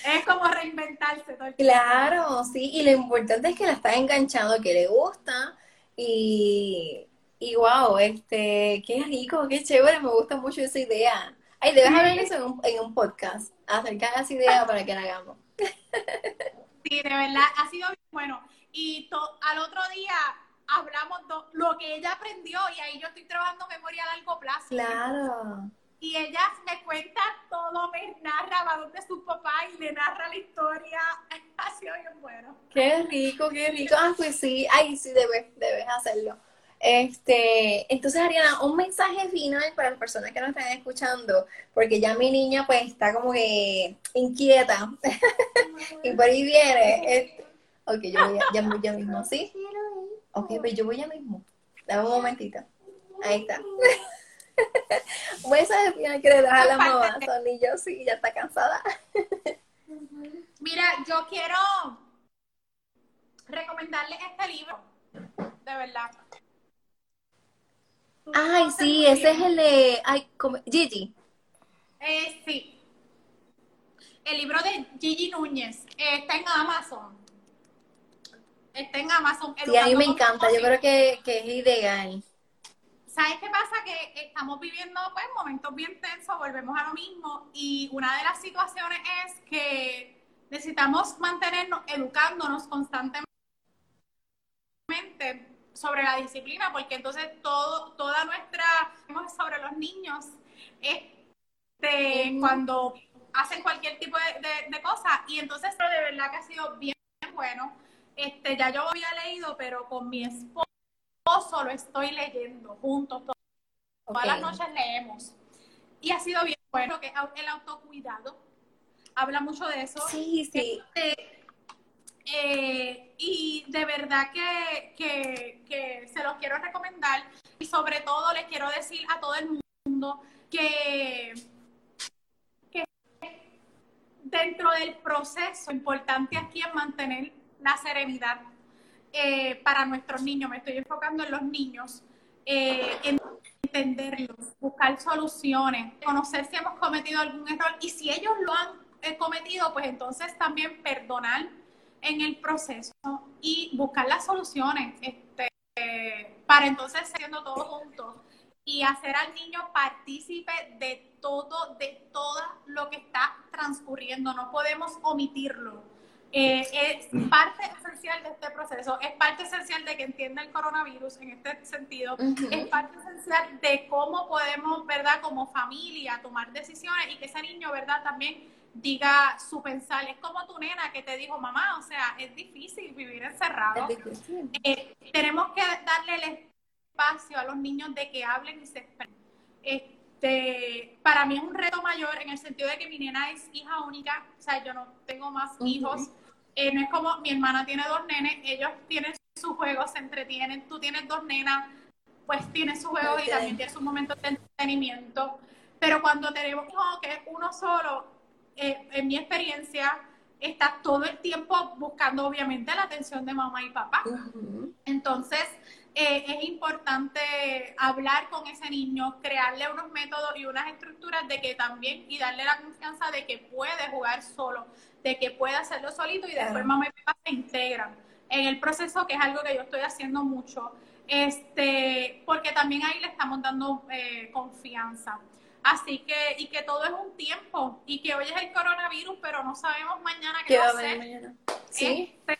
Es como reinventarse todo el tiempo. Claro, sí, y lo importante es que la está enganchando, que le gusta y, y wow, este, qué rico, qué chévere, me gusta mucho esa idea. Ay, debes hablar eso en un, en un podcast, acerca de esa idea para que la hagamos. Sí, de verdad, ha sido bien bueno. Y al otro día hablamos lo que ella aprendió y ahí yo estoy trabajando memoria a largo plazo. Claro. Y ella me cuenta todo, me narra va donde su papá y le narra la historia. Ha sido bien bueno. Qué rico, qué rico. Ah, pues sí, ay, sí, debes, debes hacerlo. Este, entonces, Ariana, un mensaje final para las personas que nos están escuchando, porque ya mi niña pues está como que inquieta y por ahí viene. Este, ok, yo voy a, ya, ya mismo, ¿sí? Ok, pues yo voy ya mismo. Dame un momentito. Ahí está. Voy a final que le das a la moda, yo sí, ya está cansada. Mira, yo quiero recomendarle este libro, de verdad. Ay, sí, ese es el de ay, Gigi. Eh, sí. El libro de Gigi Núñez está en Amazon está en Amazon. Sí, a mí me encanta, yo creo que, que es ideal. ¿Sabes qué pasa? Que estamos viviendo pues, momentos bien tensos, volvemos a lo mismo, y una de las situaciones es que necesitamos mantenernos educándonos constantemente sobre la disciplina, porque entonces todo, toda nuestra, sobre los niños, este, cuando hacen cualquier tipo de, de, de cosa, y entonces de verdad que ha sido bien bueno este, ya yo había leído, pero con mi esposo lo estoy leyendo juntos. Todas las noches leemos. Y ha sido bien bueno que el autocuidado habla mucho de eso. Sí, sí. Este, eh, y de verdad que, que, se los quiero recomendar. Y sobre todo les quiero decir a todo el mundo que, que dentro del proceso importante aquí es mantener la serenidad eh, para nuestros niños. Me estoy enfocando en los niños, eh, entenderlos, buscar soluciones, conocer si hemos cometido algún error y si ellos lo han eh, cometido, pues entonces también perdonar en el proceso y buscar las soluciones este, para entonces siendo todos juntos y hacer al niño partícipe de todo, de todo lo que está transcurriendo. No podemos omitirlo eh, es parte esencial de este proceso, es parte esencial de que entienda el coronavirus en este sentido, es parte esencial de cómo podemos, ¿verdad?, como familia tomar decisiones y que ese niño, ¿verdad?, también diga su pensar. Es como tu nena que te dijo, mamá, o sea, es difícil vivir encerrado. Eh, tenemos que darle el espacio a los niños de que hablen y se expresen. Este, para mí es un reto mayor en el sentido de que mi nena es hija única, o sea, yo no tengo más hijos. Eh, no es como mi hermana tiene dos nenes, ellos tienen sus juegos, se entretienen, tú tienes dos nenas, pues tienes sus juegos y también tienes un momento de entretenimiento. Pero cuando tenemos que es uno solo, eh, en mi experiencia, está todo el tiempo buscando obviamente la atención de mamá y papá. Entonces, eh, es importante hablar con ese niño, crearle unos métodos y unas estructuras de que también, y darle la confianza de que puede jugar solo, de que puede hacerlo solito y después mamá y papá se integran en el proceso, que es algo que yo estoy haciendo mucho, este, porque también ahí le estamos dando eh, confianza. Así que, y que todo es un tiempo, y que hoy es el coronavirus, pero no sabemos mañana qué, va a ser. Mañana? Sí. Este,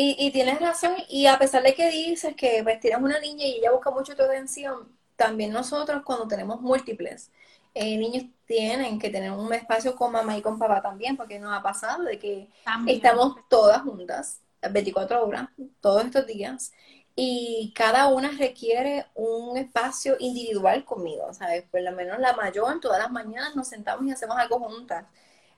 y, y, tienes razón, y a pesar de que dices que pues, tienes una niña y ella busca mucho tu atención, también nosotros cuando tenemos múltiples eh, niños tienen que tener un espacio con mamá y con papá también, porque nos ha pasado de que estamos todas juntas, 24 horas, todos estos días, y cada una requiere un espacio individual conmigo, ¿sabes? Por lo menos la mayor, todas las mañanas nos sentamos y hacemos algo juntas.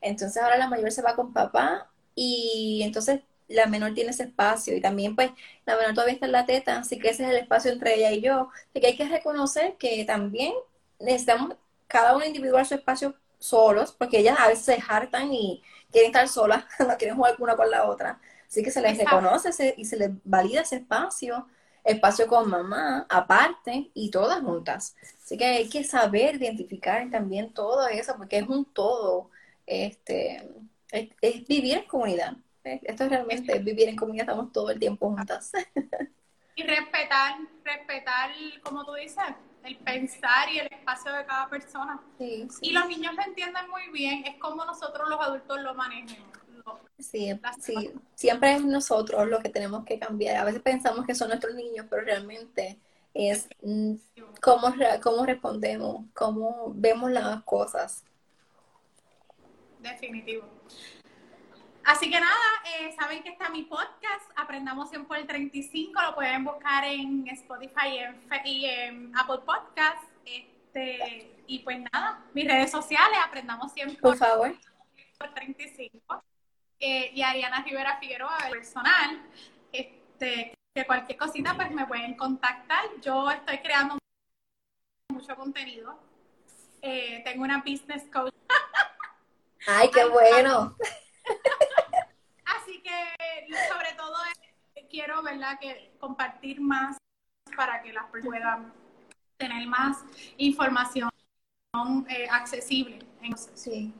Entonces ahora la mayor se va con papá y entonces la menor tiene ese espacio y también pues la menor todavía está en la teta, así que ese es el espacio entre ella y yo. Así que hay que reconocer que también necesitamos cada uno individual su espacio solos, porque ellas a veces se hartan y quieren estar solas, no quieren jugar una con la otra. Así que se les reconoce y se les valida ese espacio, espacio con mamá, aparte y todas juntas. Así que hay que saber identificar también todo eso, porque es un todo. Este, es, vivir en comunidad. Esto realmente es vivir en comunidad, estamos todo el tiempo juntas. Y respetar, respetar, como tú dices, el pensar y el espacio de cada persona. Y los niños lo entienden muy bien, es como nosotros los adultos lo manejemos. Sí, sí, siempre es nosotros los que tenemos que cambiar. A veces pensamos que son nuestros niños, pero realmente es mm, cómo, cómo respondemos, cómo vemos las cosas. Definitivo. Así que nada, eh, saben que está mi podcast, Aprendamos 100 por el 35, lo pueden buscar en Spotify y en, Apple Podcasts. Este, y pues nada, mis redes sociales, Aprendamos 100 por, favor. por 35. Eh, y Ariana Rivera Figueroa, personal. Este, que cualquier cosita pues me pueden contactar. Yo estoy creando mucho contenido. Eh, tengo una business coach. Ay, qué bueno. Que sobre todo quiero, ¿verdad?, que compartir más para que las personas puedan tener más información eh, accesible. Sí.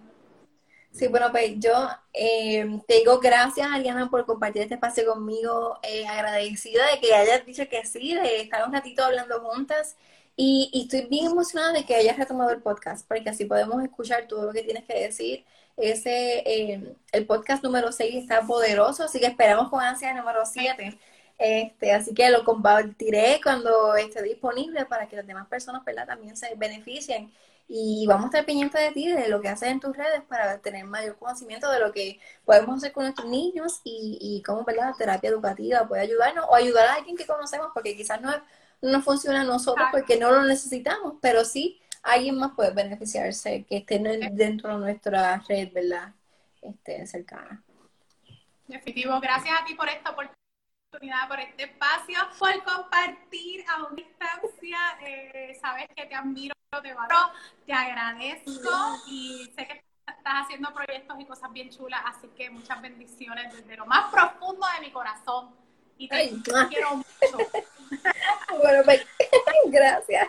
Sí, bueno, pues yo eh, te digo gracias, Ariana, por compartir este espacio conmigo. Eh, agradecida de que hayas dicho que sí, de estar un ratito hablando juntas. Y, y, estoy bien emocionada de que hayas retomado el podcast, porque así podemos escuchar todo lo que tienes que decir ese, eh, el podcast número 6 está poderoso, así que esperamos con ansia el número 7. Este, así que lo compartiré cuando esté disponible para que las demás personas también se beneficien. Y vamos a estar pendientes de ti, de lo que haces en tus redes para tener mayor conocimiento de lo que podemos hacer con nuestros niños y, y cómo la terapia educativa puede ayudarnos o ayudar a alguien que conocemos, porque quizás no, no funciona a nosotros porque no lo necesitamos, pero sí alguien más puede beneficiarse que esté dentro de nuestra red, ¿verdad? Este, cercana. Definitivo. Gracias a ti por esta oportunidad, por este espacio, por compartir a una distancia. Eh, sabes que te admiro, te valoro, te agradezco y sé que estás haciendo proyectos y cosas bien chulas, así que muchas bendiciones desde lo más profundo de mi corazón. Y te quiero mucho. bueno, pues, gracias.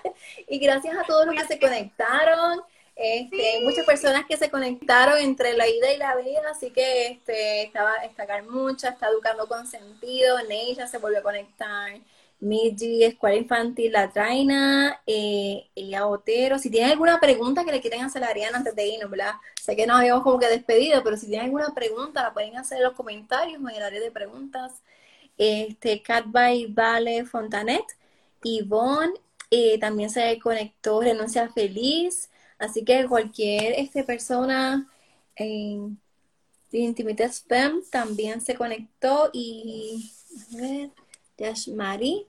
Y gracias a todos los que se conectaron. Este, Muchas personas que se conectaron entre la ida y la vida, así que este, estaba está mucha, está educando con sentido, Neisha se volvió a conectar, Miji, Escuela Infantil, La Traina, eh, Elia Otero. Si tienen alguna pregunta que le quieren hacer a Ariana antes de irnos, ¿verdad? Sé que nos habíamos como que despedido, pero si tienen alguna pregunta la pueden hacer en los comentarios en el área de preguntas este, Cat by Vale Fontanet, Yvonne, eh, también se conectó Renuncia Feliz, así que cualquier este, persona en Intimate Spam también se conectó y a ver,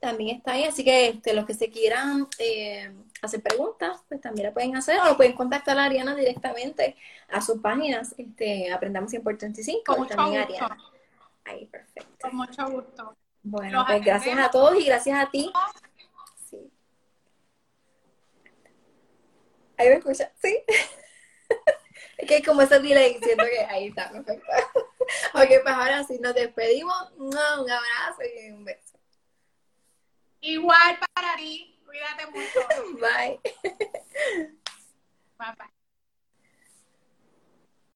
también está ahí, así que este, los que se quieran eh, hacer preguntas, pues también la pueden hacer o lo pueden contactar a Ariana directamente a sus páginas, este, Aprendamos 100 por 35, también Ariana. Ahí, perfecto. Con mucho gusto. Bueno, pues gracias a todos y gracias a ti. Sí. ¿Ahí me escucha? ¿Sí? es que como ese delay, siento que ahí está, perfecto. ok, pues ahora sí nos despedimos. Un abrazo y un beso. Igual para ti. Cuídate mucho. Bye. Bye bye.